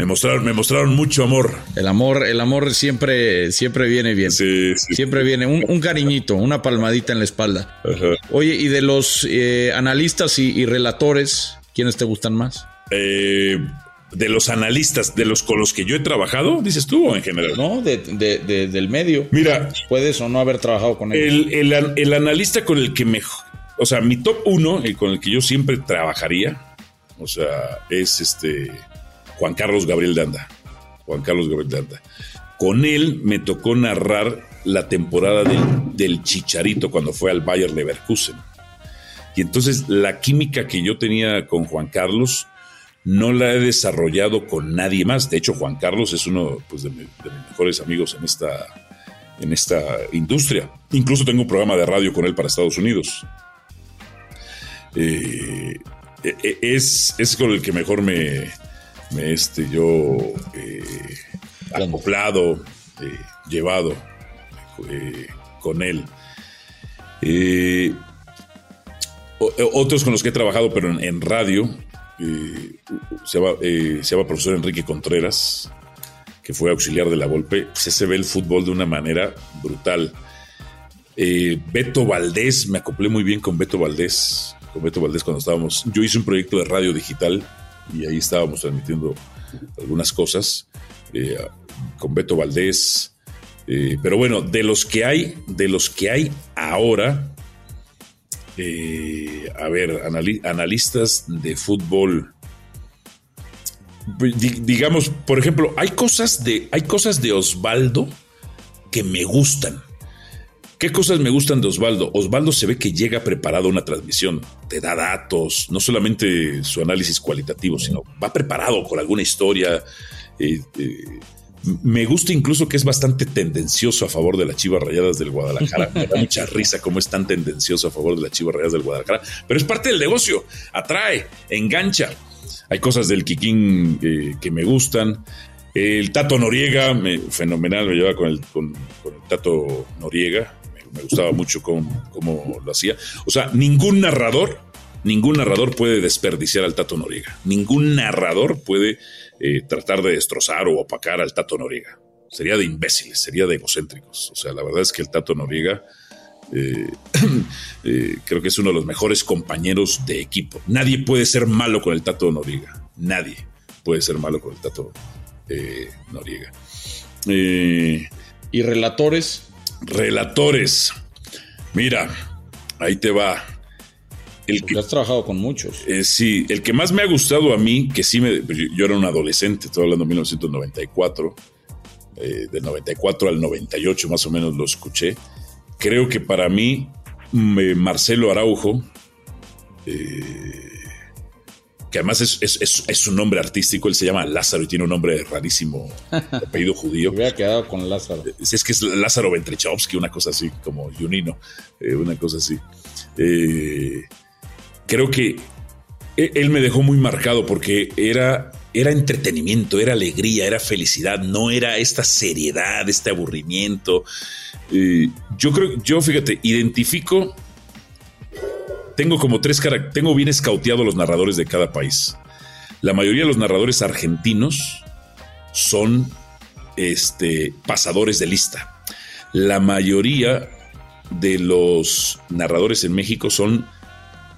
Me mostraron, me mostraron mucho amor. El amor, el amor siempre, siempre viene bien. Sí, Siempre viene un, cariñito, una palmadita en la espalda. Oye, y de los eh, analistas y, relatores, ¿quiénes te gustan más? Eh, de los analistas, de los con los que yo he trabajado, dices tú o en general. No, de, del medio. Mira. Puedes o no haber trabajado con ellos. El, analista con el que mejor, o sea, mi top uno, el con el que yo siempre trabajaría, o sea, es este Juan Carlos Gabriel Danda. Juan Carlos Gabriel Danda. Con él me tocó narrar la temporada del, Chicharito cuando fue al Bayer Leverkusen. Y entonces la química que yo tenía con Juan Carlos no la he desarrollado con nadie más. De hecho, Juan Carlos es uno pues, de, mis mejores amigos en esta, industria. Incluso tengo un programa de radio con él para Estados Unidos. Eh, e, e, es, con el que mejor me, me este, yo eh, acoplado, eh, llevado con él. otros con los que he trabajado, pero en radio, eh, se, llama, eh, se, llama, profesor Enrique Contreras, que fue auxiliar de la Volpe, pues se ve el fútbol de una manera brutal. Eh, Beto Valdés, me acoplé muy bien con Beto Valdés, con Beto Valdés cuando estábamos, yo hice un proyecto de radio digital y ahí estábamos transmitiendo algunas cosas con Beto Valdés. pero bueno, de los que hay, de los que hay ahora, eh, a ver, analistas de fútbol. digamos, por ejemplo, hay cosas de, hay cosas de Osvaldo que me gustan. ¿Qué cosas me gustan de Osvaldo? Osvaldo se ve que llega preparado a una transmisión, te da datos, no solamente su análisis cualitativo, sino va preparado con alguna historia. Eh, eh, me gusta incluso que es bastante tendencioso a favor de las Chivas Rayadas del Guadalajara. Me da mucha <laughs> risa cómo es tan tendencioso a favor de las Chivas Rayadas del Guadalajara. Pero es parte del negocio. Atrae, engancha. Hay cosas del Kikín eh, que me gustan. El Tato Noriega, fenomenal, me llevaba con el, con, el Tato Noriega. Me, gustaba mucho cómo, lo hacía. O sea, ningún narrador, ningún narrador puede desperdiciar al Tato Noriega. Ningún narrador puede eh, tratar de destrozar o opacar al Tato Noriega. Sería de imbéciles, sería de egocéntricos. O sea, la verdad es que el Tato Noriega eh, <clears throat> eh, creo que es uno de los mejores compañeros de equipo. Nadie puede ser malo con el Tato Noriega. Nadie puede ser malo con el Tato Noriega. ¿Y relatores? Relatores. Mira, ahí te va. El que, has trabajado con muchos. Eh, sí, el que más me ha gustado a mí, que sí me. Yo era un adolescente, estoy hablando de 1994, eh, de 94 al 98 más o menos lo escuché. Creo que para mí, Marcelo Araujo, eh, que además es, es, su nombre artístico, él se llama Lázaro y tiene un nombre rarísimo, <laughs> apellido judío. Me hubiera quedado con Lázaro. Es, que es Lázaro Ventrechovsky, una cosa así, como Junino, una cosa así. Eh, creo que e, él me dejó muy marcado porque era, era entretenimiento, era alegría, era felicidad, no era esta seriedad, este aburrimiento. Eh, yo creo, yo fíjate, identifico tengo como tres tengo bien escauteado los narradores de cada país. La mayoría de los narradores argentinos son este, pasadores de lista. La mayoría de los narradores en México son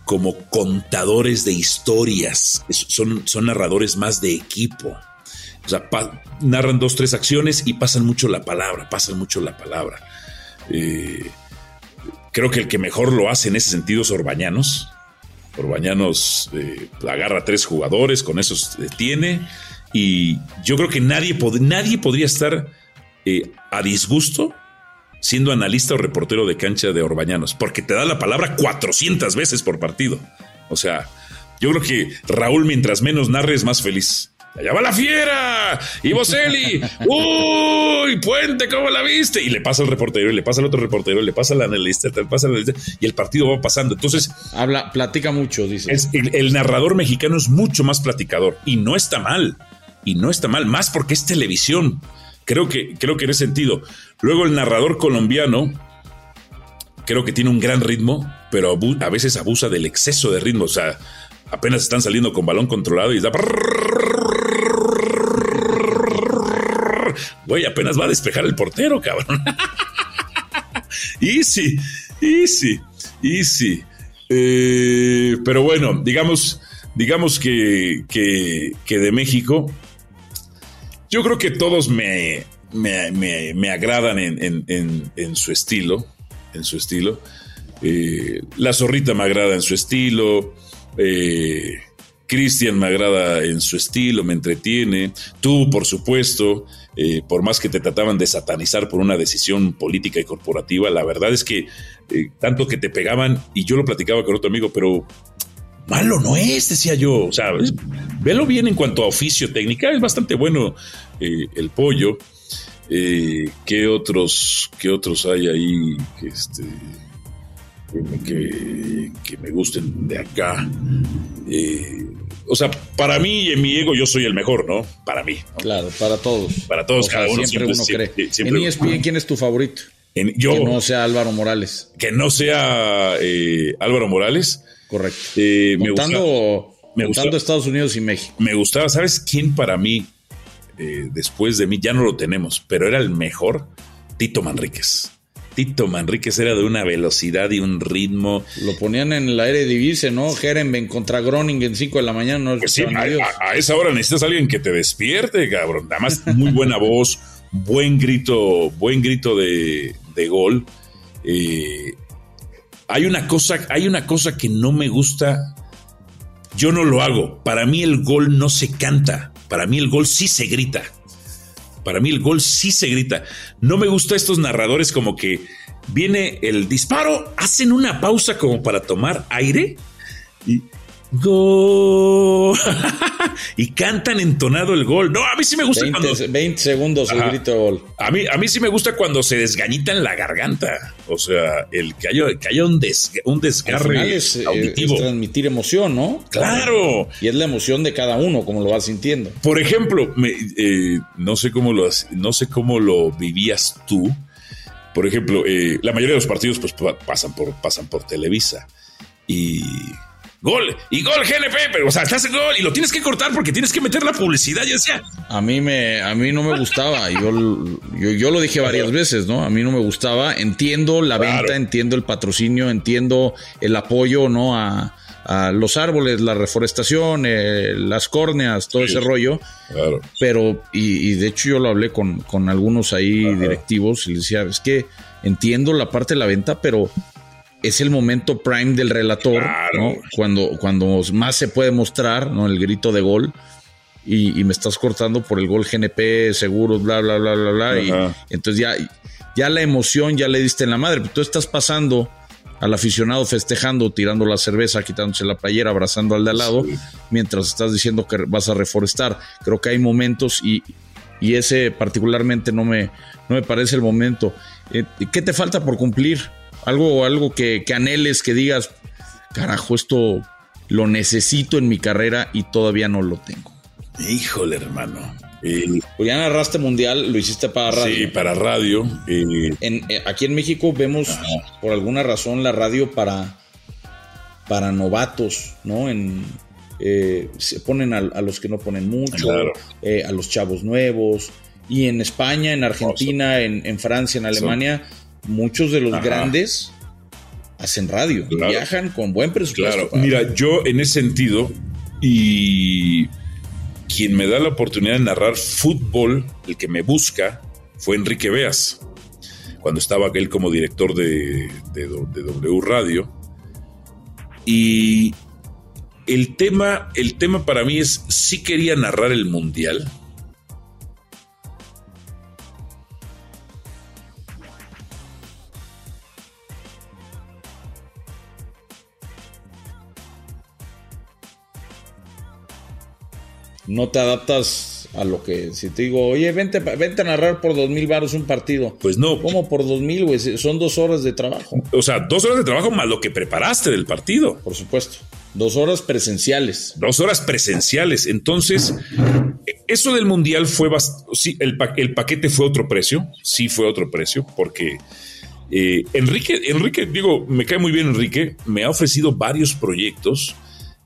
como contadores de historias, son, son narradores más de equipo. O sea, narran dos, tres acciones y pasan mucho la palabra, pasan mucho la palabra. Eh, creo que el que mejor lo hace en ese sentido es Orbañanos. Orbañanos eh, agarra tres jugadores, con esos detiene. Y yo creo que nadie, nadie podría estar eh, a disgusto siendo analista o reportero de cancha de Orbañanos, porque te da la palabra 400 veces por partido. O sea, yo creo que Raúl, mientras menos narre, es más feliz. Allá va la fiera. Y Boselli. Uy, Puente, ¿cómo la viste? Y le pasa al reportero, y le pasa al otro reportero, y le pasa al analista, le pasa al analista, y el partido va pasando. Entonces. Habla, platica mucho, dice. el, narrador mexicano es mucho más platicador. Y no está mal. Y no está mal, más porque es televisión. Creo que, creo que en ese sentido. Luego el narrador colombiano, creo que tiene un gran ritmo, pero a veces abusa del exceso de ritmo. O sea, apenas están saliendo con balón controlado y da. Güey, apenas va a despejar el portero, cabrón. <laughs> easy, easy, easy. Eh, pero bueno, digamos, digamos que, que, de México yo creo que todos me, me, agradan en, su estilo. En su estilo. Eh, la zorrita me agrada en su estilo. Eh, Cristian me agrada en su estilo, me entretiene. Tú, por supuesto, eh, por más que te trataban de satanizar por una decisión política y corporativa, la verdad es que tanto que te pegaban, y yo lo platicaba con otro amigo, pero malo no es, decía yo. O sea, velo bien en cuanto a oficio técnica, es bastante bueno eh, el pollo. Eh, ¿qué, otros, ¿Qué otros hay ahí este, que, me gusten de acá? Eh, o sea, para mí y en mi ego yo soy el mejor, ¿no? Para mí. Claro, para todos. Para todos, cada uno. Siempre, uno cree. en ESPN, ¿quién es tu favorito? yo, que no sea Álvaro Morales. Que no sea Álvaro Morales. Correcto. Eh, me gustaba, Estados Unidos y México. Me gustaba, ¿sabes quién para mí, eh, después de mí, ya no lo tenemos, pero era el mejor? Tito Manríquez. Tito Manríquez era de una velocidad y un ritmo. Lo ponían en el aire divise, ¿no? Jerenben contra Groningen 5 de la mañana. No pues a, esa hora necesitas a alguien que te despierte, cabrón. Además, muy buena <laughs> voz, buen grito, buen grito de, de gol. Eh, hay una cosa, hay una cosa que no me gusta. Yo no lo hago. Para mí el gol no se canta. Para mí el gol sí se grita. Para mí el gol sí se grita. No me gusta estos narradores como que viene el disparo, hacen una pausa como para tomar aire y gol. <laughs> y cantan entonado el gol. No, a mí sí me gusta 20, cuando. 20 segundos el grito gol. A mí, a mí sí me gusta cuando se desgañita en la garganta. O sea, el que haya, que haya un, un desgarre es, eh, auditivo. transmitir emoción, ¿no? Claro. Y es la emoción de cada uno, como lo vas sintiendo. Por ejemplo, eh, no, sé cómo lo, no sé cómo lo vivías tú. Por ejemplo, eh, la mayoría de los partidos pues, pasan, por, pasan por Televisa. Y gol y gol GNP, pero o sea, estás en gol y lo tienes que cortar porque tienes que meter la publicidad, yo decía. A mí me a mí no me gustaba, yo, yo, lo dije varias veces, ¿no? A mí no me gustaba, entiendo la venta, entiendo el patrocinio, entiendo el apoyo, ¿no? A, los árboles, la reforestación, eh, las córneas, todo ese rollo. Claro. Pero, y, de hecho yo lo hablé con, con algunos ahí directivos y les decía, es que entiendo la parte de la venta, pero es el momento prime del relator, ¿no? Cuando, cuando más se puede mostrar, ¿no? El grito de gol. Y, me estás cortando por el gol GNP, seguros, bla, bla, bla, bla, bla. Y entonces ya, ya la emoción ya le diste en la madre. Tú estás pasando al aficionado festejando, tirando la cerveza, quitándose la playera, abrazando al de al lado, mientras estás diciendo que vas a reforestar. Creo que hay momentos y, y ese particularmente no me, no me parece el momento. Eh, ¿Qué te falta por cumplir? Algo, algo que, que anheles, que digas, carajo, esto lo necesito en mi carrera y todavía no lo tengo. Híjole, hermano. pues ya narraste mundial, lo hiciste para radio. Sí, para radio. En, eh, aquí en México vemos por alguna razón la radio para, para novatos, ¿no? En, eh, se ponen a, los que no ponen mucho, eh, a los chavos nuevos. Y en España, en Argentina, en, Francia, en Alemania, muchos de los grandes hacen radio, viajan con buen presupuesto. Claro, mira, yo en ese sentido, y quien me da la oportunidad de narrar fútbol, el que me busca, fue Enrique Beas, cuando estaba él como director de, de W Radio. Y el tema, el tema para mí es, si quería narrar el Mundial, no te adaptas a lo que si te digo, oye, vente, vente a narrar por dos mil baros un partido. Pues no. ¿Cómo por dos mil, güey? Son dos horas de trabajo. O sea, dos horas de trabajo más lo que preparaste del partido. Por supuesto. Dos horas presenciales. Dos horas presenciales. Entonces, eso del mundial fue sí, el, el paquete fue otro precio. Sí, fue otro precio, porque eh, Enrique, Enrique, digo, me cae muy bien Enrique, me ha ofrecido varios proyectos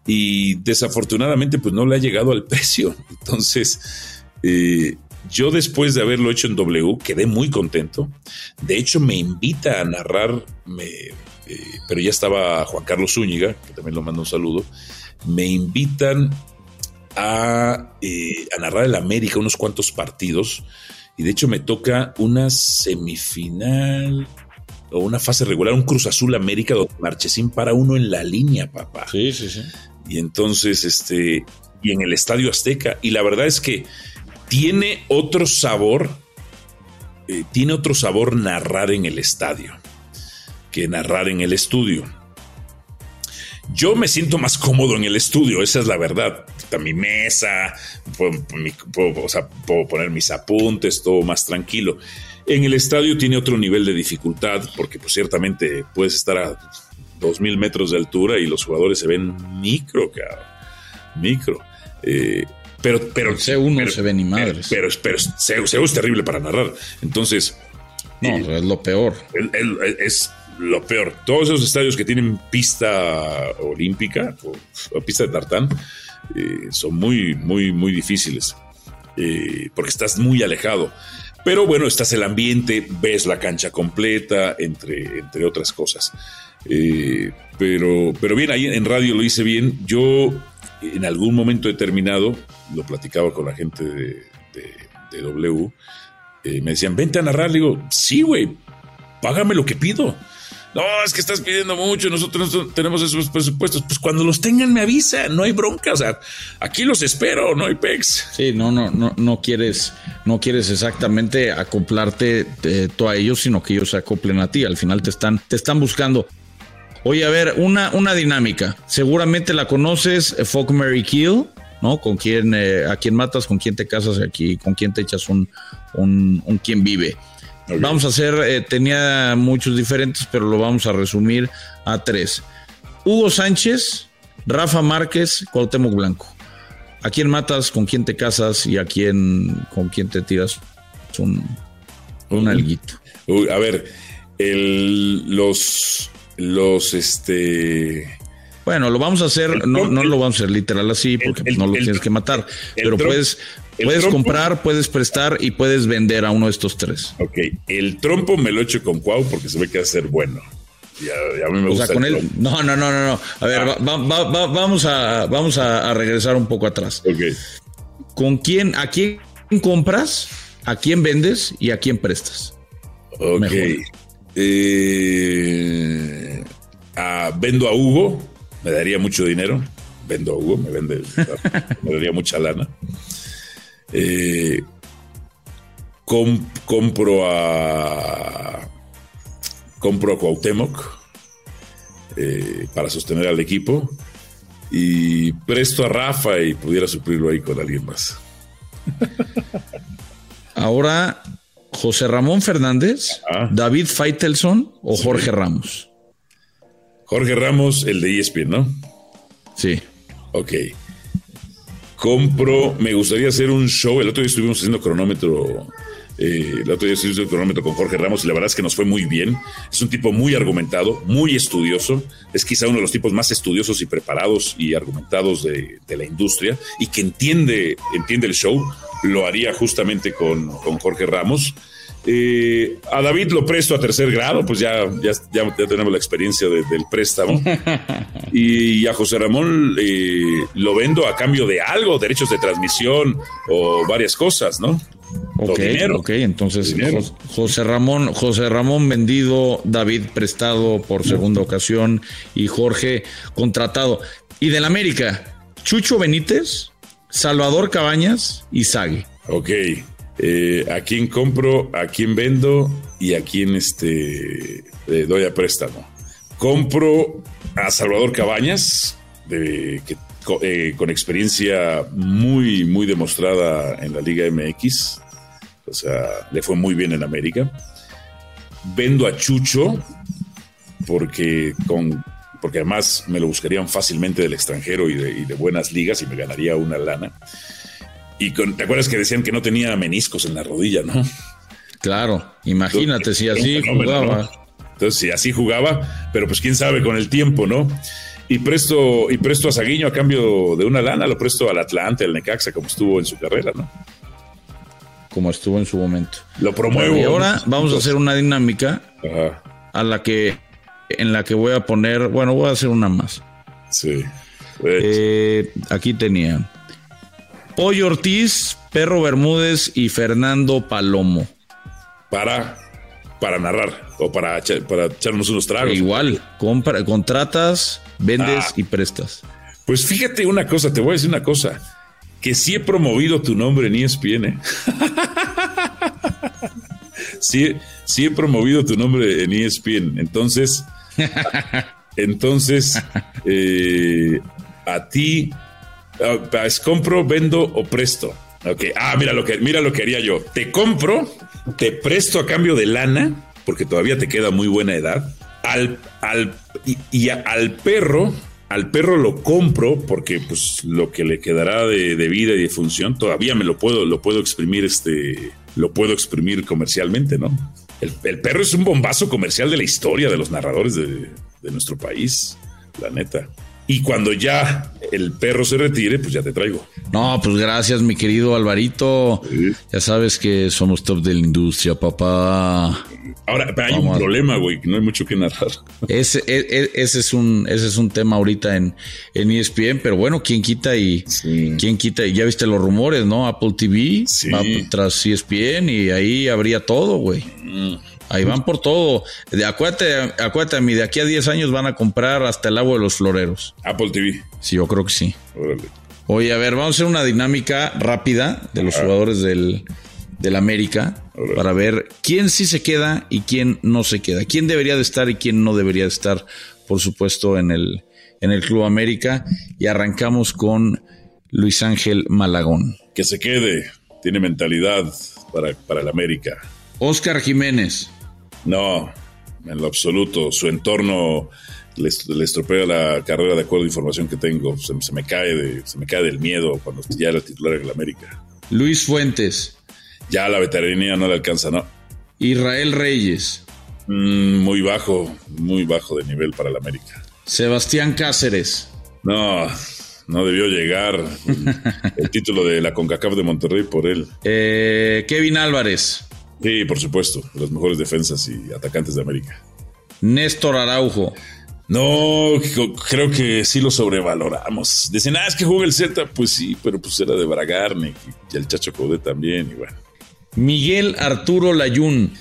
y desafortunadamente pues no le ha llegado al <laughs> precio. Entonces, eh, yo después de haberlo hecho en W quedé muy contento. De hecho, me invita a narrar, eh, pero ya estaba Juan Carlos Zúñiga, que también lo mando un saludo, me invitan a, eh, a narrar el América unos cuantos partidos y de hecho me toca una semifinal o una fase regular, un Cruz Azul América donde Marchesín para uno en la línea, papá. Sí, sí, sí. Y entonces, este, y en el Estadio Azteca. Y la verdad es que tiene otro sabor, eh, tiene otro sabor narrar en el estadio que narrar en el estudio. Yo me siento más cómodo en el estudio, esa es la verdad. Mi mesa, puedo, poner mis apuntes, todo más tranquilo. En el estadio tiene otro nivel de dificultad, porque pues, ciertamente puedes estar a 2.000 metros de altura y los jugadores se ven micro, cabrón. Micro. Eh, pero, pero el C1 se ve ni madres. Pero, pero, C1 es terrible para narrar. Entonces. No, es lo peor. es lo peor. Todos esos estadios que tienen pista olímpica o, pista de tartán eh, son muy, muy, muy difíciles. Eh, porque estás muy alejado. Pero bueno, estás el ambiente, ves la cancha completa, entre, entre otras cosas. Eh, pero, pero bien, ahí en radio lo hice bien. Yo en algún momento determinado, lo platicaba con la gente de, W, eh, me decían, vente a narrar. Le digo, sí, güey, págame lo que pido. No, es que estás pidiendo mucho, nosotros tenemos esos presupuestos. Pues cuando los tengan me avisa, no hay bronca, o sea, aquí los espero, no hay pex. Sí, no, no, no, no quieres, no quieres exactamente acoplarte eh, tú a ellos, sino que ellos se acoplen a ti. Al final te están, te están buscando. Oye, a ver, una, una dinámica. Seguramente la conoces, eh, Folk Mary Kill, ¿no? Con quién, eh, a quién matas, con quién te casas aquí, con quién te echas un, un, un quién vive. Vamos a hacer, eh, tenía muchos diferentes, pero lo vamos a resumir a tres. Hugo Sánchez, Rafa Márquez, Cuauhtémoc Blanco. ¿A quién matas, con quién te casas y a quién, con quién te tiras un, un alguito? a ver, los los este bueno, lo vamos a hacer, no, no lo vamos a hacer literal así, porque no lo tienes que matar, pero puedes, puedes comprar, puedes prestar y puedes vender a uno de estos tres. Ok, el trompo me lo echo con Cuau porque se ve que va a ser bueno. Ya, a mí me gusta. con él, no, no, no, no, no. A ver, ah. vamos, a, vamos a, regresar un poco atrás. Ok. ¿Con quién, a quién compras, a quién vendes y a quién prestas? Ok. Eh, vendo a Hugo, me daría mucho dinero. Vendo a Hugo, me vende, <laughs> me daría mucha lana. Eh, compro a compro a Cuauhtémoc eh, para sostener al equipo y presto a Rafa y pudiera suplirlo ahí con alguien más. Ahora José Ramón Fernández, David Feitelson o Jorge Ramos. Jorge Ramos, el de ESPN, ¿no? Sí. Ok. Compro, me gustaría hacer un show. El otro día estuvimos haciendo cronómetro Eh, el otro día hice el cronómetro con Jorge Ramos y la verdad es que nos fue muy bien. Es un tipo muy argumentado, muy estudioso. Es quizá uno de los tipos más estudiosos y preparados y argumentados de, la industria y que entiende, entiende el show. Lo haría justamente con, con Jorge Ramos. Eh, a David lo presto a tercer grado, pues ya, ya, ya, tenemos la experiencia del préstamo. <laughs> y a José Ramón eh, lo vendo a cambio de algo, derechos de transmisión o varias cosas, ¿no? Ok, ok, entonces José Ramón, José Ramón vendido, David prestado por segunda ocasión y Jorge contratado. Y del América, Chucho Benítez, Salvador Cabañas y Sague. Ok, eh, a quién compro, a quién vendo y a quién este, doy a préstamo. Compro a Salvador Cabañas, de, eh, con experiencia muy, muy demostrada en la Liga MX. O sea, le fue muy bien en América. Vendo a Chucho porque, con, porque además me lo buscarían fácilmente del extranjero y de buenas ligas y me ganaría una lana. Y con, te acuerdas que decían que no tenía meniscos en la rodilla, ¿no? Claro, imagínate si así jugaba. Entonces, si así jugaba, pero pues quién sabe con el tiempo, ¿no? Y presto, y presto a Saguiño a cambio de una lana, lo presto al Atlante, al Necaxa, como estuvo en su carrera, ¿no? Como estuvo en su momento. Lo promuevo. y ahora vamos a hacer una dinámica a la que en la que voy a poner, bueno, voy a hacer una más. Sí. Eh, aquí tenía Pollo Ortiz, Perro Bermúdez y Fernando Palomo. Para, para narrar o para, para echarnos unos tragos. igual, compra, contratas, vendes ah. y prestas. Pues fíjate una cosa, te voy a decir una cosa, que sí he promovido tu nombre en ESPN. ¿eh? <laughs> sí, sí he promovido tu nombre en ESPN. Entonces, <laughs> entonces, eh, a ti es compro, vendo o presto. Ok. Ah, mira lo que, mira lo que haría yo. Te compro, te presto a cambio de lana, porque todavía te queda muy buena edad. Al, al, y, al perro, al perro lo compro porque pues lo que le quedará de, vida y de función todavía me lo puedo, lo puedo exprimir, este, lo puedo exprimir comercialmente, ¿no? El, el perro es un bombazo comercial de la historia de los narradores de, de nuestro país, la neta. Y cuando ya el perro se retire, pues ya te traigo. No, pues gracias, mi querido Alvarito. Ya sabes que somos top de la industria, papá. Ahora, hay un problema, güey, que no hay mucho que narrar. Ese, e, e, ese, es un, ese es un tema ahorita en, en ESPN, pero bueno, ¿quién quita y quién quita? Y ya viste los rumores, ¿no? Apple TV va tras ESPN y ahí habría todo, güey. Mm. Ahí van por todo. De, acuérdate, acuérdate, de aquí a 10 años van a comprar hasta el agua de los floreros. Apple TV. Sí, yo creo que sí. Oye, a ver, vamos a hacer una dinámica rápida de los jugadores del, del América para ver quién sí se queda y quién no se queda. Quién debería de estar y quién no debería de estar, por supuesto, en el, en el Club América. Y arrancamos con Luis Ángel Malagón. Que se quede. Tiene mentalidad para, para el América. Oscar Jiménez. No, en lo absoluto. Su entorno le, estropea la carrera de acuerdo a información que tengo. Se, me cae se me cae del miedo cuando ya era titular en el América. Luis Fuentes. Ya la veteranía no le alcanza, ¿no? Israel Reyes. Mm, muy bajo, muy bajo de nivel para el América. Sebastián Cáceres. No, no debió llegar el título de la CONCACAF de Monterrey por él. Eh, Kevin Álvarez. Sí, por supuesto, las mejores defensas y atacantes de América. Néstor Araujo. No, creo que sí lo sobrevaloramos. Dicen, ah, es que juega el Celta. Pues sí, pero pues era de Bragarne y el Chacho Codé también. Y bueno. Miguel Arturo Layún.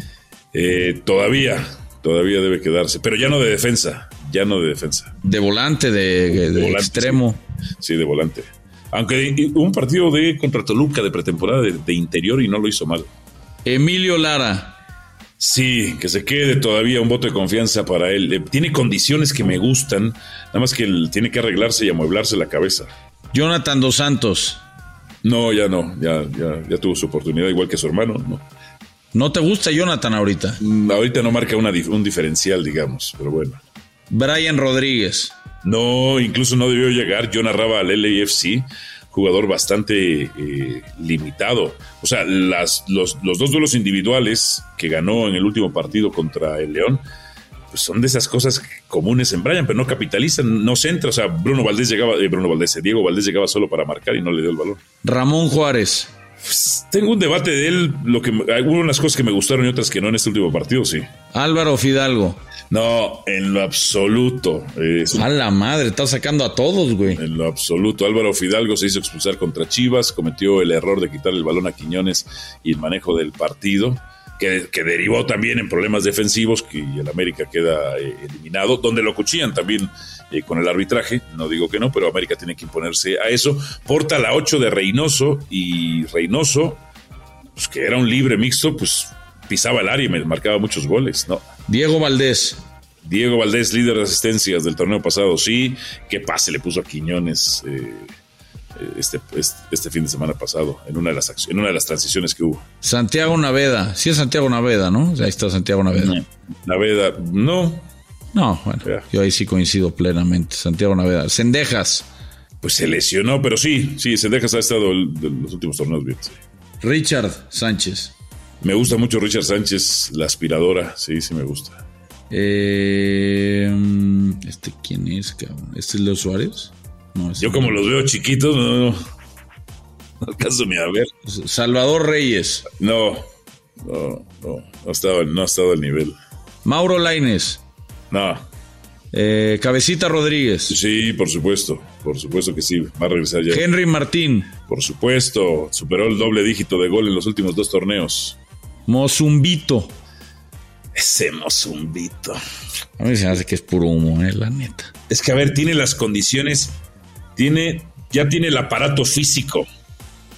Eh, todavía, todavía debe quedarse, pero ya no de defensa, ya no de defensa. De volante, de, extremo. Sí. de volante. Aunque un partido de contra Toluca de pretemporada de interior y no lo hizo mal. Emilio Lara. Sí, que se quede todavía un voto de confianza para él. Eh, tiene condiciones que me gustan, nada más que él tiene que arreglarse y amueblarse la cabeza. Jonathan Dos Santos. No, ya no, ya, ya, ya tuvo su oportunidad, igual que su hermano, ¿no? ¿No te gusta Jonathan ahorita? Mm, ahorita no marca una, un diferencial, digamos, pero bueno. Brian Rodríguez. No, incluso no debió llegar. Yo narraba al LAFC jugador bastante eh, limitado. O sea, las, los, los, dos duelos individuales que ganó en el último partido contra el León, pues son de esas cosas comunes en Brian, pero no capitalizan, no centra. O sea, Bruno Valdés llegaba, eh, Bruno Valdés, Diego Valdés llegaba solo para marcar y no le dio el valor. Ramón Juárez. Pues, tengo un debate de él, lo que algunas cosas que me gustaron y otras que no en este último partido, sí. Álvaro Fidalgo. No, en lo absoluto. A la madre, está sacando a todos, güey. En lo absoluto. Álvaro Fidalgo se hizo expulsar contra Chivas, cometió el error de quitar el balón a Quiñones y el manejo del partido. Que, derivó también en problemas defensivos, que el América queda eh, eliminado, donde lo cuchillan también eh, con el arbitraje, no digo que no, pero América tiene que imponerse a eso. Porta la 8 de Reynoso y Reynoso, pues que era un libre mixto, pues pisaba el área y me marcaba muchos goles, ¿no? Diego Valdés. Diego Valdés, líder de asistencias del torneo pasado, sí. Qué pase le puso a Quiñones eh, este, este, fin de semana pasado, en una, de las, en una de las transiciones que hubo. Santiago Naveda, sí es Santiago Naveda, ¿no? Ahí está Santiago Naveda. Naveda, no. No, bueno, yo ahí sí coincido plenamente. Santiago Naveda. Sendejas. Pues se lesionó, pero sí, sí, Sendejas ha estado en los últimos torneos bien. Richard Sánchez. Me gusta mucho Richard Sánchez, la aspiradora. Sí, sí me gusta. Eh, ¿Este quién es, cabrón? ¿Este es Leo Suárez? Yo como los veo chiquitos, no, no, alcanzo ni a ver. Salvador Reyes. No, no, no, no ha estado, no ha estado al nivel. Mauro Laines. No. Eh, Cabecita Rodríguez. Sí, por supuesto, por supuesto que sí, va a regresar ya. Henry Martín. Por supuesto, superó el doble dígito de gol en los últimos dos torneos. Mozumbito. Ese Mozumbito. A mí se me hace que es puro humo, eh, la neta. Es que, a ver, tiene las condiciones, tiene, ya tiene el aparato físico.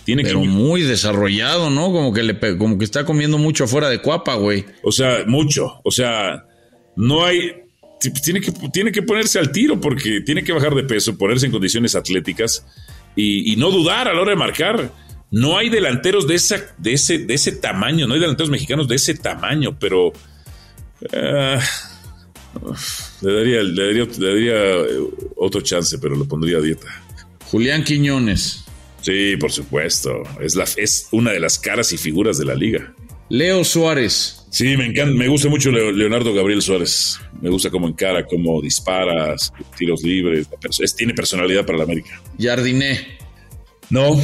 Tiene Pero muy desarrollado, ¿no? Como que, le, como que está comiendo mucho afuera de cuapa, güey. O sea, mucho. O sea, no hay. Tiene que, tiene que ponerse al tiro porque tiene que bajar de peso, ponerse en condiciones atléticas y, y no dudar a la hora de marcar. No hay delanteros de, esa, de, ese, de ese tamaño, no hay delanteros mexicanos de ese tamaño, pero ah, le, daría, le, daría, eh, otro chance, pero lo pondría a dieta. Julián Quiñones. Sí, por supuesto. Es, la, es una de las caras y figuras de la liga. Leo Suárez. Sí, me encanta, me gusta mucho Leonardo Gabriel Suárez. Me gusta cómo encara, cómo dispara, tiros libres. tiene personalidad para la América. Jardiné. No,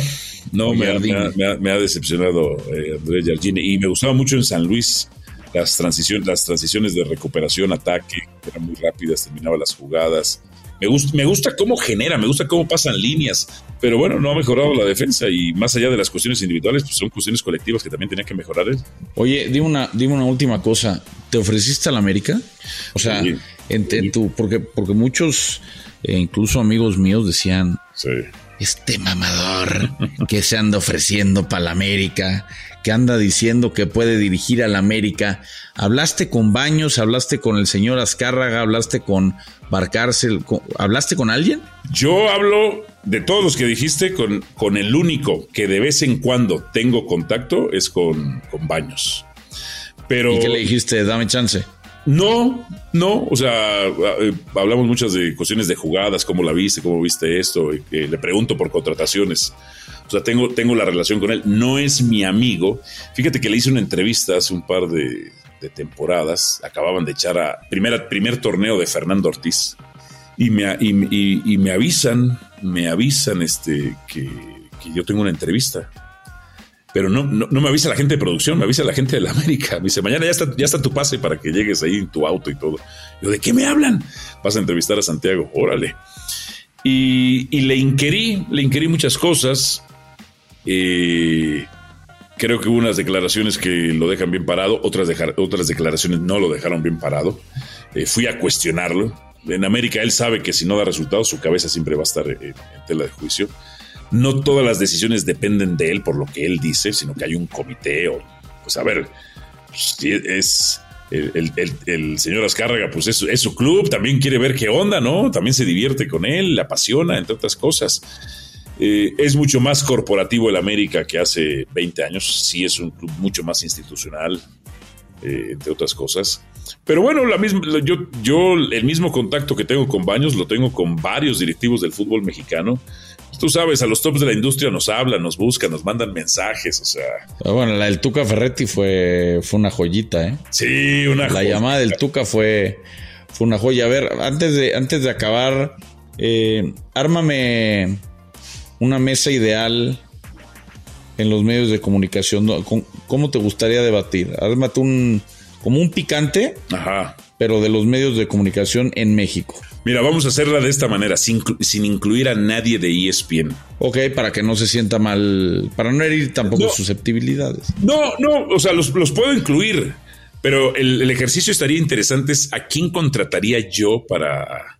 no, me ha, decepcionado eh, Andrés Jardine y me gustaba mucho en San Luis las transiciones, las transiciones de recuperación, ataque, eran muy rápidas, terminaba las jugadas. Me gusta, me gusta cómo genera, me gusta cómo pasan líneas, pero bueno, no ha mejorado la defensa y más allá de las cuestiones individuales, pues son cuestiones colectivas que también tenía que mejorar él. Oye, dime una, dime una última cosa, ¿te ofreciste a la América? O sea, en, tu, porque, porque muchos, eh, incluso amigos míos decían, sí este mamador que se anda ofreciendo para la América, que anda diciendo que puede dirigir a la América. ¿Hablaste con Baños? ¿Hablaste con el señor Azcárraga? ¿Hablaste con Barcárcel? ¿Hablaste con alguien? Yo hablo de todos los que dijiste con, con el único que de vez en cuando tengo contacto es con, con Baños. Pero, ¿Y qué le dijiste? Dame chance. No, no, o sea, eh, hablamos muchas de cuestiones de jugadas, cómo la viste, cómo viste esto, le pregunto por contrataciones. O sea, tengo, tengo la relación con él. No es mi amigo. Fíjate que le hice una entrevista hace un par de, temporadas. Acababan de echar a primer, torneo de Fernando Ortiz. Y me, y, me avisan, me avisan este, que, que yo tengo una entrevista pero no, no, me avisa la gente de producción, me avisa la gente de la <laughs> América. Me dice, mañana ya está, ya está tu pase para que llegues ahí en tu auto y todo. Yo, ¿de qué me hablan? Vas a entrevistar a Santiago, órale. Y, le inquirí, le inquirí muchas cosas. Eh, creo que hubo unas declaraciones que lo dejan bien parado, otras, otras declaraciones no lo dejaron bien parado. Eh, fui a cuestionarlo. En América él sabe que si no da resultados, su cabeza siempre va a estar en tela de juicio no todas las decisiones dependen de él por lo que él dice, sino que hay un comité o, pues a ver, es el, señor Azcárraga, pues es, su club, también quiere ver qué onda, ¿no? También se divierte con él, le apasiona, entre otras cosas. Eh, es mucho más corporativo el América que hace 20 años, sí es un club mucho más institucional, eh, entre otras cosas. Pero bueno, la misma, yo, yo el mismo contacto que tengo con Baños lo tengo con varios directivos del fútbol mexicano tú sabes, a los tops de la industria nos hablan, nos buscan, nos mandan mensajes, o sea. bueno, la del Tuca Ferretti fue, fue una joyita, ¿eh? Sí, una La llamada del Tuca fue, fue una joya. A ver, antes de, antes de acabar, eh, ármame una mesa ideal en los medios de comunicación. ¿Cómo te gustaría debatir? Ármate un, como un picante. Ajá pero de los medios de comunicación en México. Mira, vamos a hacerla de esta manera, sin, incluir a nadie de ESPN. Ok, para que no se sienta mal, para no herir tampoco susceptibilidades. No, no, o sea, los, puedo incluir, pero el, ejercicio estaría interesante es a quién contrataría yo para,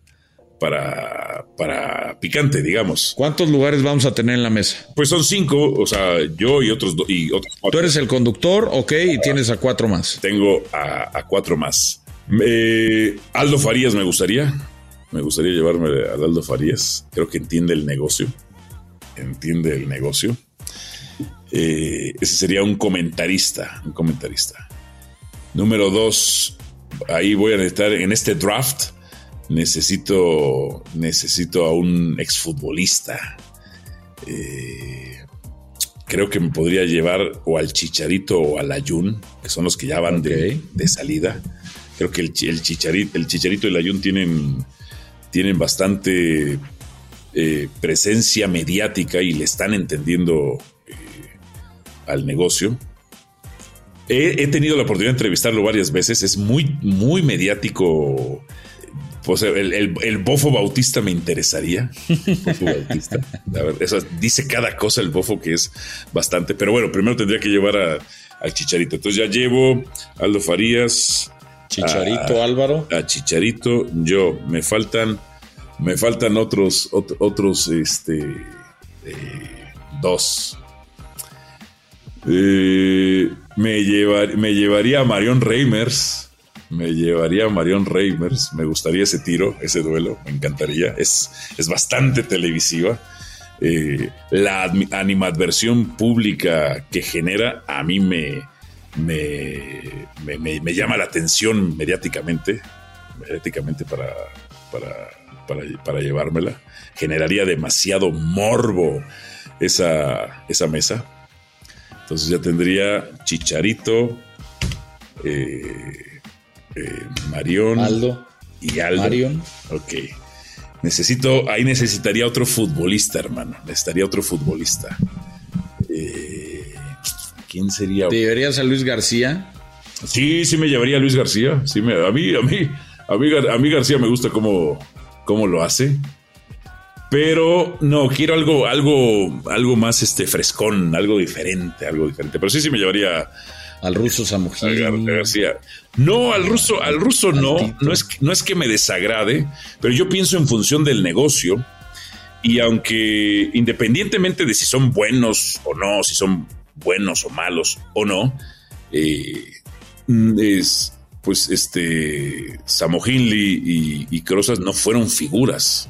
para, para picante, digamos. ¿Cuántos lugares vamos a tener en la mesa? Pues son cinco, o sea, yo y otros, y otros Tú eres el conductor, ok, y tienes a cuatro más. Tengo a, a cuatro más. Eh, Aldo Farías me gustaría. Me gustaría llevarme a Aldo Farías. Creo que entiende el negocio. Entiende el negocio. Eh, ese sería un comentarista. Un comentarista. Número dos. Ahí voy a necesitar en este draft. Necesito. Necesito a un exfutbolista. Eh, creo que me podría llevar o al Chicharito o al Ayun, que son los que ya van de, de salida creo que el, chicharito, el chicharito y el ayun tienen, tienen bastante eh, presencia mediática y le están entendiendo eh, al negocio. He, tenido la oportunidad de entrevistarlo varias veces, es muy, muy mediático. Pues el, bofo bautista me interesaría. Bofo bautista. eso dice cada cosa el bofo que es bastante. Pero bueno, primero tendría que llevar al chicharito. Entonces ya llevo Aldo Farías, Chicharito Álvaro. A Chicharito, yo, me faltan, me faltan otros, otros, este, eh, dos. Eh, me, me llevaría a Marion Reimers. Me llevaría Marion Reimers. Me gustaría ese tiro, ese duelo. Me encantaría. Es, es bastante televisiva. Eh, la animadversión pública que genera a mí me, me, me, llama la atención mediáticamente, mediáticamente para, para, llevármela. Generaría demasiado morbo esa, esa mesa. Entonces ya tendría Chicharito, eh, eh, Marión Aldo. y Aldo. Marion. Ok. Necesito, ahí necesitaría otro futbolista, hermano. Necesitaría otro futbolista. ¿Quién sería? ¿Te llevarías a Luis García? Sí, sí me llevaría a Luis García. Sí, me, a mí, a mí, a mí, a mí García me gusta cómo, cómo lo hace. Pero no, quiero algo, algo, algo más este frescón, algo diferente, algo diferente. Pero sí, sí me llevaría al ruso Samuel García. No, al ruso, al ruso no, no es, no es que me desagrade, pero yo pienso en función del negocio. Y aunque independientemente de si son buenos o no, si son buenos o malos o no, eh, es, pues este, Samo y, y Crozas no fueron figuras.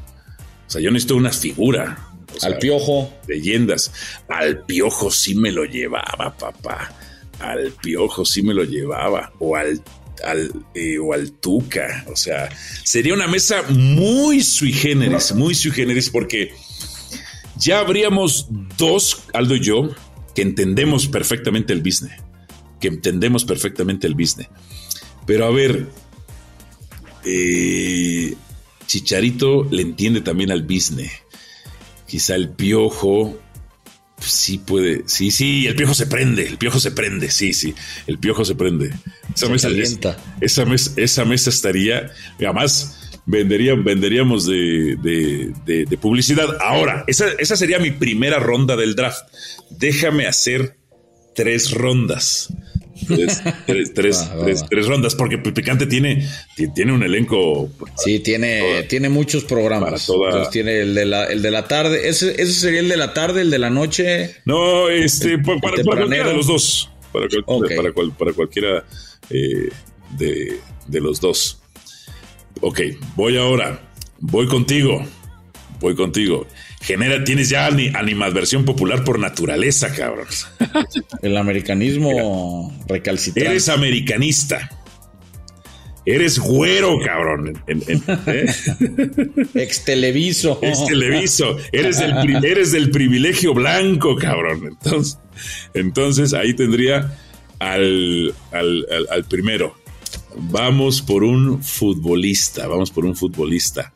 O sea, yo necesito una figura. al piojo. Leyendas. Al piojo sí me lo llevaba, papá. Al piojo sí me lo llevaba. O al, al, eh, o al tuca. O sea, sería una mesa muy sui generis, muy sui generis, porque ya habríamos dos, Aldo y yo, que entendemos perfectamente el business, que entendemos perfectamente el business. Pero a ver, eh, Chicharito le entiende también al business. Quizá el piojo sí puede, sí, sí, el piojo se prende, el piojo se prende, sí, sí, el piojo se prende. Esa, mesa, esa, mesa, esa mesa estaría, además, venderíamos de, publicidad. Ahora, esa, esa, sería mi primera ronda del draft. Déjame hacer tres rondas. <laughs> Tres, rondas, porque Picante tiene, tiene un elenco. Sí, tiene, tiene muchos programas. tiene el de, la, el de la tarde. ¿Ese, ¿Ese sería el de la tarde, el de la noche? No, este, para, cualquiera de los dos. Para, para, cualquiera eh, de, de los dos. Ok, voy ahora. Voy contigo. Voy contigo. Genera, tienes ya animadversión popular por naturaleza, cabrón. El americanismo recalcitrante. Eres americanista. Eres güero, cabrón. ¿eh? <laughs> Ex televiso. Ex televiso. Eres del, eres del privilegio blanco, cabrón. Entonces, entonces ahí tendría al, al, primero. Vamos por un futbolista. Vamos por un futbolista.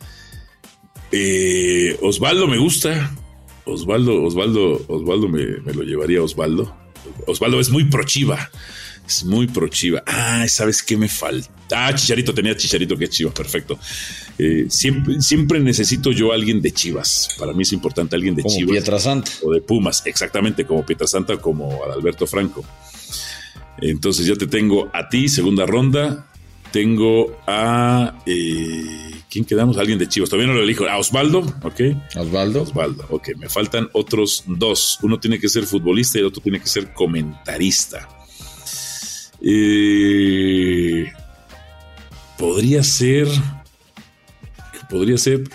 Eh, Osvaldo me gusta. Osvaldo, Osvaldo, Osvaldo me, me lo llevaría Osvaldo. Osvaldo es muy prochiva. Es muy pro Chiva. Ah, ¿sabes qué me falta? Ah, Chicharito, tenía Chicharito que es Chivas, perfecto. Eh, siempre, siempre necesito yo a alguien de Chivas. Para mí es importante alguien de como Chivas. Pietrasanta. O de Pumas, exactamente, como Pietrasanta, como Adalberto Franco. Entonces ya te tengo a ti, segunda ronda. Tengo a. Eh, ¿Quién quedamos? Alguien de Chivas. Todavía no lo elijo. A Osvaldo, ok. Osvaldo. Osvaldo, ok. Me faltan otros dos. Uno tiene que ser futbolista y el otro tiene que ser comentarista. Eh, podría ser. Podría ser.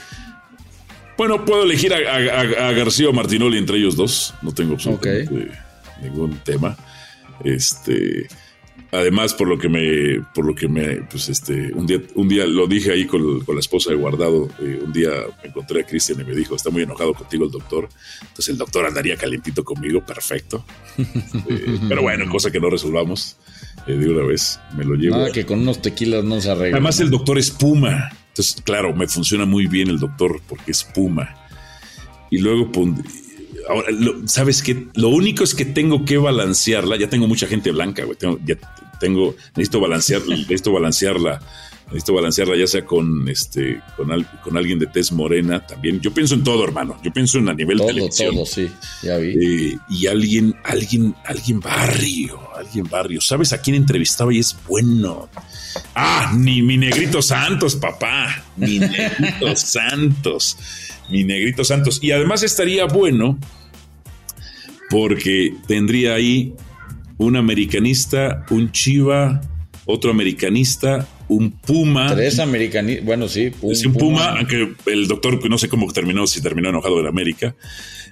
Bueno, puedo elegir a, García o Martinoli entre ellos dos. No tengo absolutamente ningún tema. Este. Además, por lo que me, por lo que me, pues este, un día, un día lo dije ahí con, la esposa de Guardado, eh, un día me encontré a Cristian y me dijo, está muy enojado contigo el doctor, entonces el doctor andaría calientito conmigo, perfecto. Eh, <laughs> pero bueno, cosa que no resolvamos eh, de una vez, me lo llevo. Nada, que con unos tequilas no se arregla. Además el doctor es Puma, entonces claro, me funciona muy bien el doctor porque es Puma. Y luego, ahora, ¿sabes qué? Lo único es que tengo que balancearla. Ya tengo mucha gente blanca, güey. ya tengo, necesito balancear, <laughs> necesito balancearla, necesito balancearla ya sea con este, con, con alguien de tez morena también. Yo pienso en todo, hermano. Yo pienso en a nivel todo, televisión. Todo, sí, ya vi. Eh, y alguien, alguien, alguien barrio, alguien barrio. ¿Sabes a quién entrevistaba y es bueno? Ah, ni mi negrito Santos, papá. Mi negrito <laughs> Santos. Mi negrito Santos. Y además estaría bueno porque tendría ahí un americanista, un Chiva, otro americanista, un Puma. Tres americanistas, bueno, sí. Un, un Puma, aunque el doctor no sé cómo terminó, si terminó enojado en América.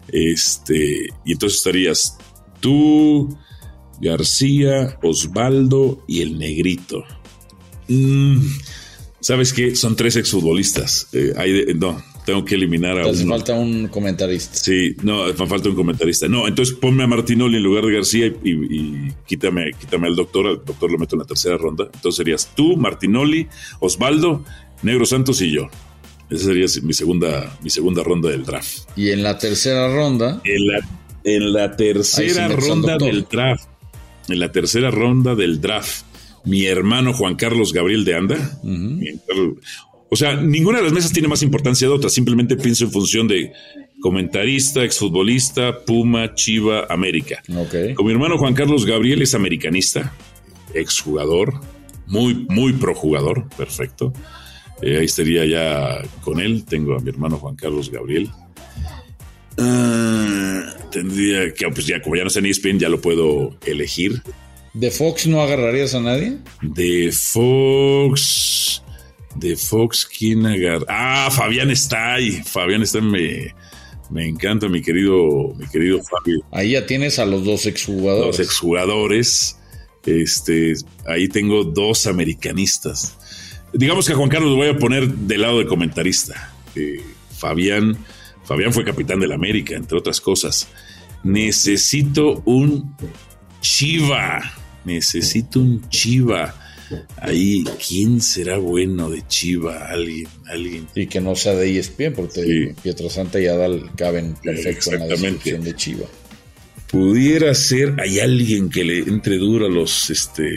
Este, y entonces estarías tú, García, Osvaldo y el Negrito. Mm, ¿Sabes qué? Son tres exfutbolistas. Eh, hay no, tengo que eliminar a entonces falta un comentarista. Sí, no, falta un comentarista. No, entonces ponme a Martinoli en lugar de García y, quítame, quítame al doctor. Al doctor lo meto en la tercera ronda. Entonces serías tú, Martinoli, Osvaldo, Negro Santos y yo. Esa sería mi segunda, mi segunda ronda del draft. Y en la tercera ronda. En la, en la tercera ronda del draft. En la tercera ronda del draft. Mi hermano Juan Carlos Gabriel de Anda. O sea, ninguna de las mesas tiene más importancia de otra. Simplemente pienso en función de comentarista, exfutbolista, Puma, Chiva, América. Con mi hermano Juan Carlos Gabriel es americanista, exjugador, muy, muy projugador, perfecto. Eh, ahí estaría ya con él. Tengo a mi hermano Juan Carlos Gabriel. Ah, tendría que, pues ya como ya no está en ESPN, ya lo puedo elegir. ¿De Fox no agarrarías a nadie? De Fox. De Fox, ¿quién agarra? Ah, Fabián está ahí. Fabián está, me, me encanta, mi querido, mi querido Fabio. Ahí ya tienes a los dos exjugadores. Los exjugadores. Este, ahí tengo dos americanistas. Digamos que a Juan Carlos lo voy a poner del lado de comentarista. Eh, Fabián, Fabián fue capitán del América, entre otras cosas. Necesito un Chiva. Necesito un Chiva Ahí, ¿quién será bueno de Chiva? Alguien, alguien. Y que no sea de ESPN, porque Pietro Santa y Adal caben perfecto en la descripción de Chiva. Pudiera ser, hay alguien que le entre duro a los este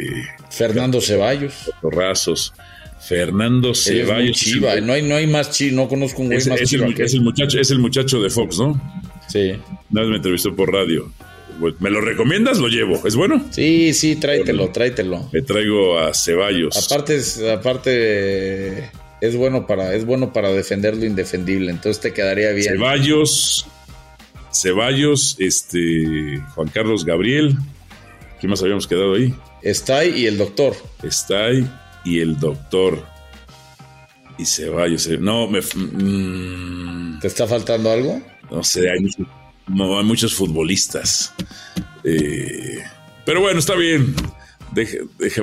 Fernando Ceballos. Rasos. Fernando Ceballos. Chiva, no hay, no hay más chiva, no conozco un güey es, más es El, es el muchacho, es el muchacho de Fox, ¿no? Sí. Una vez me entrevistó por radio. Pues, ¿Me lo recomiendas? Lo llevo. ¿Es bueno? Sí, sí, tráetelo, tráetelo. Me traigo a Ceballos. Aparte, aparte es bueno para, es bueno para defender lo indefendible, entonces te quedaría bien. Ceballos, Ceballos, este, Juan Carlos Gabriel. ¿Quién más habíamos quedado ahí? Está y el doctor. Está y el doctor. Y Ceballos. Eh, no, me. Mm. ¿Te está faltando algo? No sé, hay hay muchos futbolistas. Eh, pero bueno, está bien.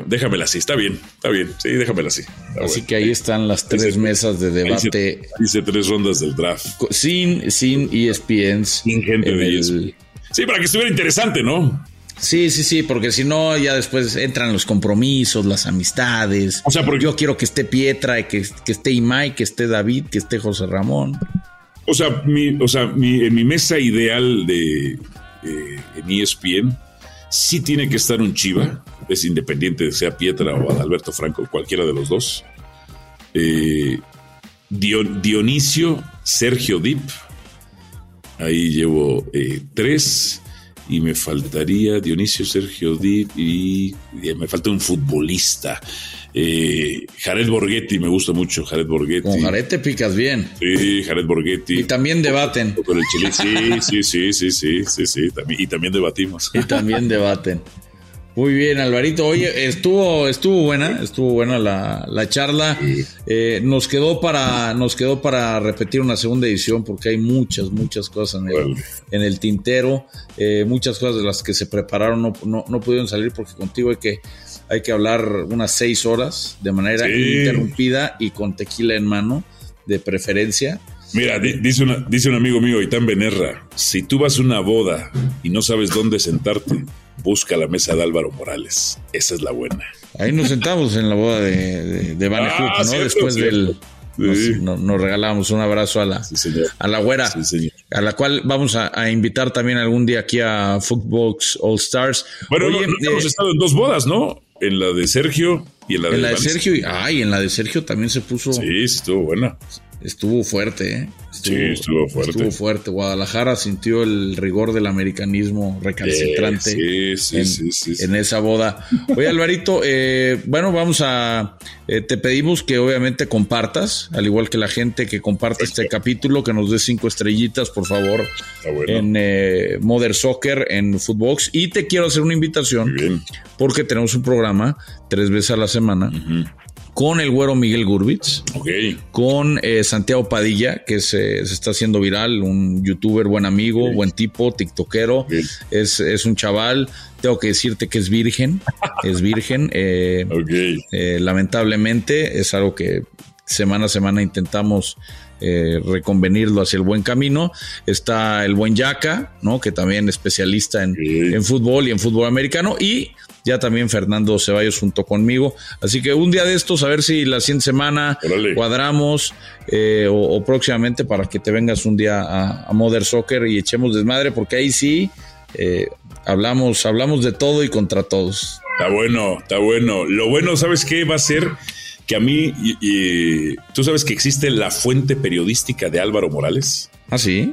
déjamela así, está bien, está bien, sí, déjamela así. Así que ahí están las tres mesas de debate. Hice, tres rondas del draft. Sin, sin ESPNs. Sin gente de ESPN. Sí, para que estuviera interesante, ¿no? Sí, sí, sí, porque si no, ya después entran los compromisos, las amistades. O sea, porque yo quiero que esté Pietra, que, que esté Imai, que esté David, que esté José Ramón. O sea, mi, o sea, mi, en mi mesa ideal de eh, en ESPN sí tiene que estar un Chiva, es independiente, sea Pietra o Adalberto Franco, cualquiera de los dos. Eh, Dionisio, Sergio Dip, ahí llevo eh, tres y me faltaría Dionisio, Sergio Dip y, me falta un futbolista. Eh, Jared Borghetti, me gusta mucho Jared Borghetti. Con Jared te picas bien. Sí, Jared Borghetti. Y también debaten. Con el Chile, sí, sí, sí, sí, sí, sí, sí, y también debatimos. Y también debaten. Muy bien, Alvarito. Oye, estuvo, estuvo buena, estuvo buena la, la charla. Eh, nos quedó para, nos quedó para repetir una segunda edición porque hay muchas, muchas cosas en el, en el tintero, eh, muchas cosas de las que se prepararon no, no, no, pudieron salir porque contigo hay que, hay que hablar unas seis horas de manera interrumpida y con tequila en mano, de preferencia. Mira, dice, una, dice un amigo mío, Itán Benerra, si tú vas a una boda y no sabes dónde sentarte, busca la mesa de Álvaro Morales. Esa es la buena. Ahí nos sentamos en la boda de, de, ah, ¿no? Después del. Nos, regalamos un abrazo a la, a la güera, a la cual vamos a, invitar también algún día aquí a Footbox All Stars. Bueno, hemos eh, estado en dos bodas, ¿no? En la de Sergio y en la de, en la de Sergio. Ay, en la de Sergio también se puso. Sí, estuvo buena. Estuvo fuerte, ¿eh? Sí, estuvo fuerte. Estuvo fuerte. Guadalajara sintió el rigor del americanismo recalcitrante en, esa boda. Oye, Alvarito, eh, bueno, vamos a. Eh, te pedimos que obviamente compartas, al igual que la gente que comparte este capítulo, que nos dé cinco estrellitas, por favor, en eh, Mother Soccer, en Footbox. Y te quiero hacer una invitación, porque tenemos un programa tres veces a la semana con el güero Miguel Gurbitz, con eh, Santiago Padilla, que se, está haciendo viral, un youtuber, buen amigo, buen tipo, tiktokero, es, es, un chaval, tengo que decirte que es virgen, <laughs> es virgen, eh, eh, lamentablemente es algo que semana a semana intentamos reconvenirlo hacia el buen camino. Está el buen Yaca, ¿no? Que también especialista en, en, fútbol y en fútbol americano. Y ya también Fernando Ceballos junto conmigo. Así que un día de estos, a ver si la siguiente semana cuadramos eh, o, próximamente para que te vengas un día a, a Modern Soccer y echemos desmadre, porque ahí sí eh, hablamos, hablamos de todo y contra todos. Está bueno, está bueno. Lo bueno, ¿sabes qué? Va a ser que a mí, y, tú sabes que existe la fuente periodística de Álvaro Morales. ¿Ah, sí?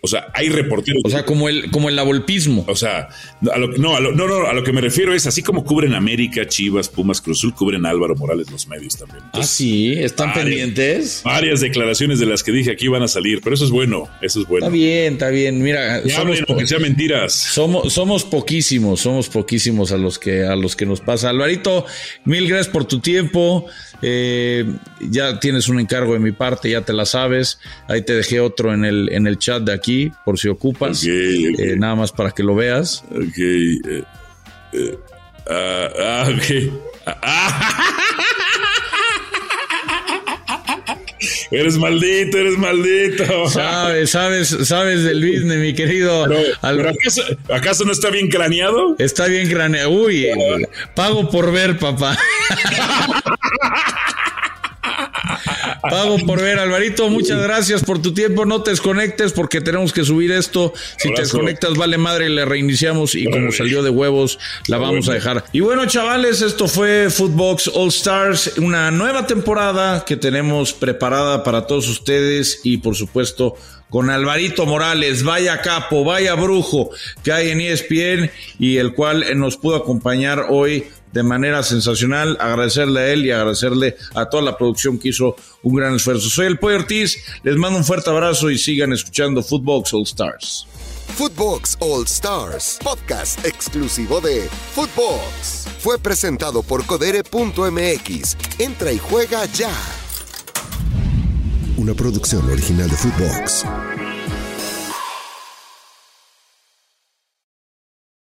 O sea, hay reporteros. O sea, como el, como el abolpismo. O sea, a lo, no, a lo, no, no, a lo que me refiero es así como cubren América, Chivas, Pumas, Cruzul, cubren Álvaro Morales los medios también. ah, sí, están pendientes. Varias declaraciones de las que dije aquí van a salir, pero eso es bueno, eso es bueno. Está bien, está bien. Mira, somos que sean mentiras. Somos, somos poquísimos, somos poquísimos a los que a los que nos pasa. Alvarito, mil gracias por tu tiempo. Eh, ya tienes un encargo de mi parte, ya te la sabes. Ahí te dejé otro en el, en el chat de aquí, por si ocupas. Eh, nada más para que lo veas. Ok. Eh, ah, ah, ok. Ah, <laughs> Eres maldito, eres maldito. Sabes, sabes, sabes del business, mi querido. acaso, no está bien craneado? Está bien craneado. Uy, pago por ver, papá. <laughs> Pago <laughs> por ver, Alvarito. Muchas gracias por tu tiempo. No te desconectes porque tenemos que subir esto. Si te desconectas, vale madre, le reiniciamos y como salió de huevos, la vamos a dejar. Y bueno, chavales, esto fue Footbox All Stars, una nueva temporada que tenemos preparada para todos ustedes y por supuesto con Alvarito Morales, vaya capo, vaya brujo que hay en ESPN y el cual nos pudo acompañar hoy de manera sensacional. Agradecerle a él y agradecerle a toda la producción que hizo un gran esfuerzo. Soy el Pollo Ortiz, les mando un fuerte abrazo y sigan escuchando Footbox All Stars. Footbox All Stars, podcast exclusivo de Footbox. Fue presentado por Codere.mx. Entra y juega ya. Una producción original de Footbox.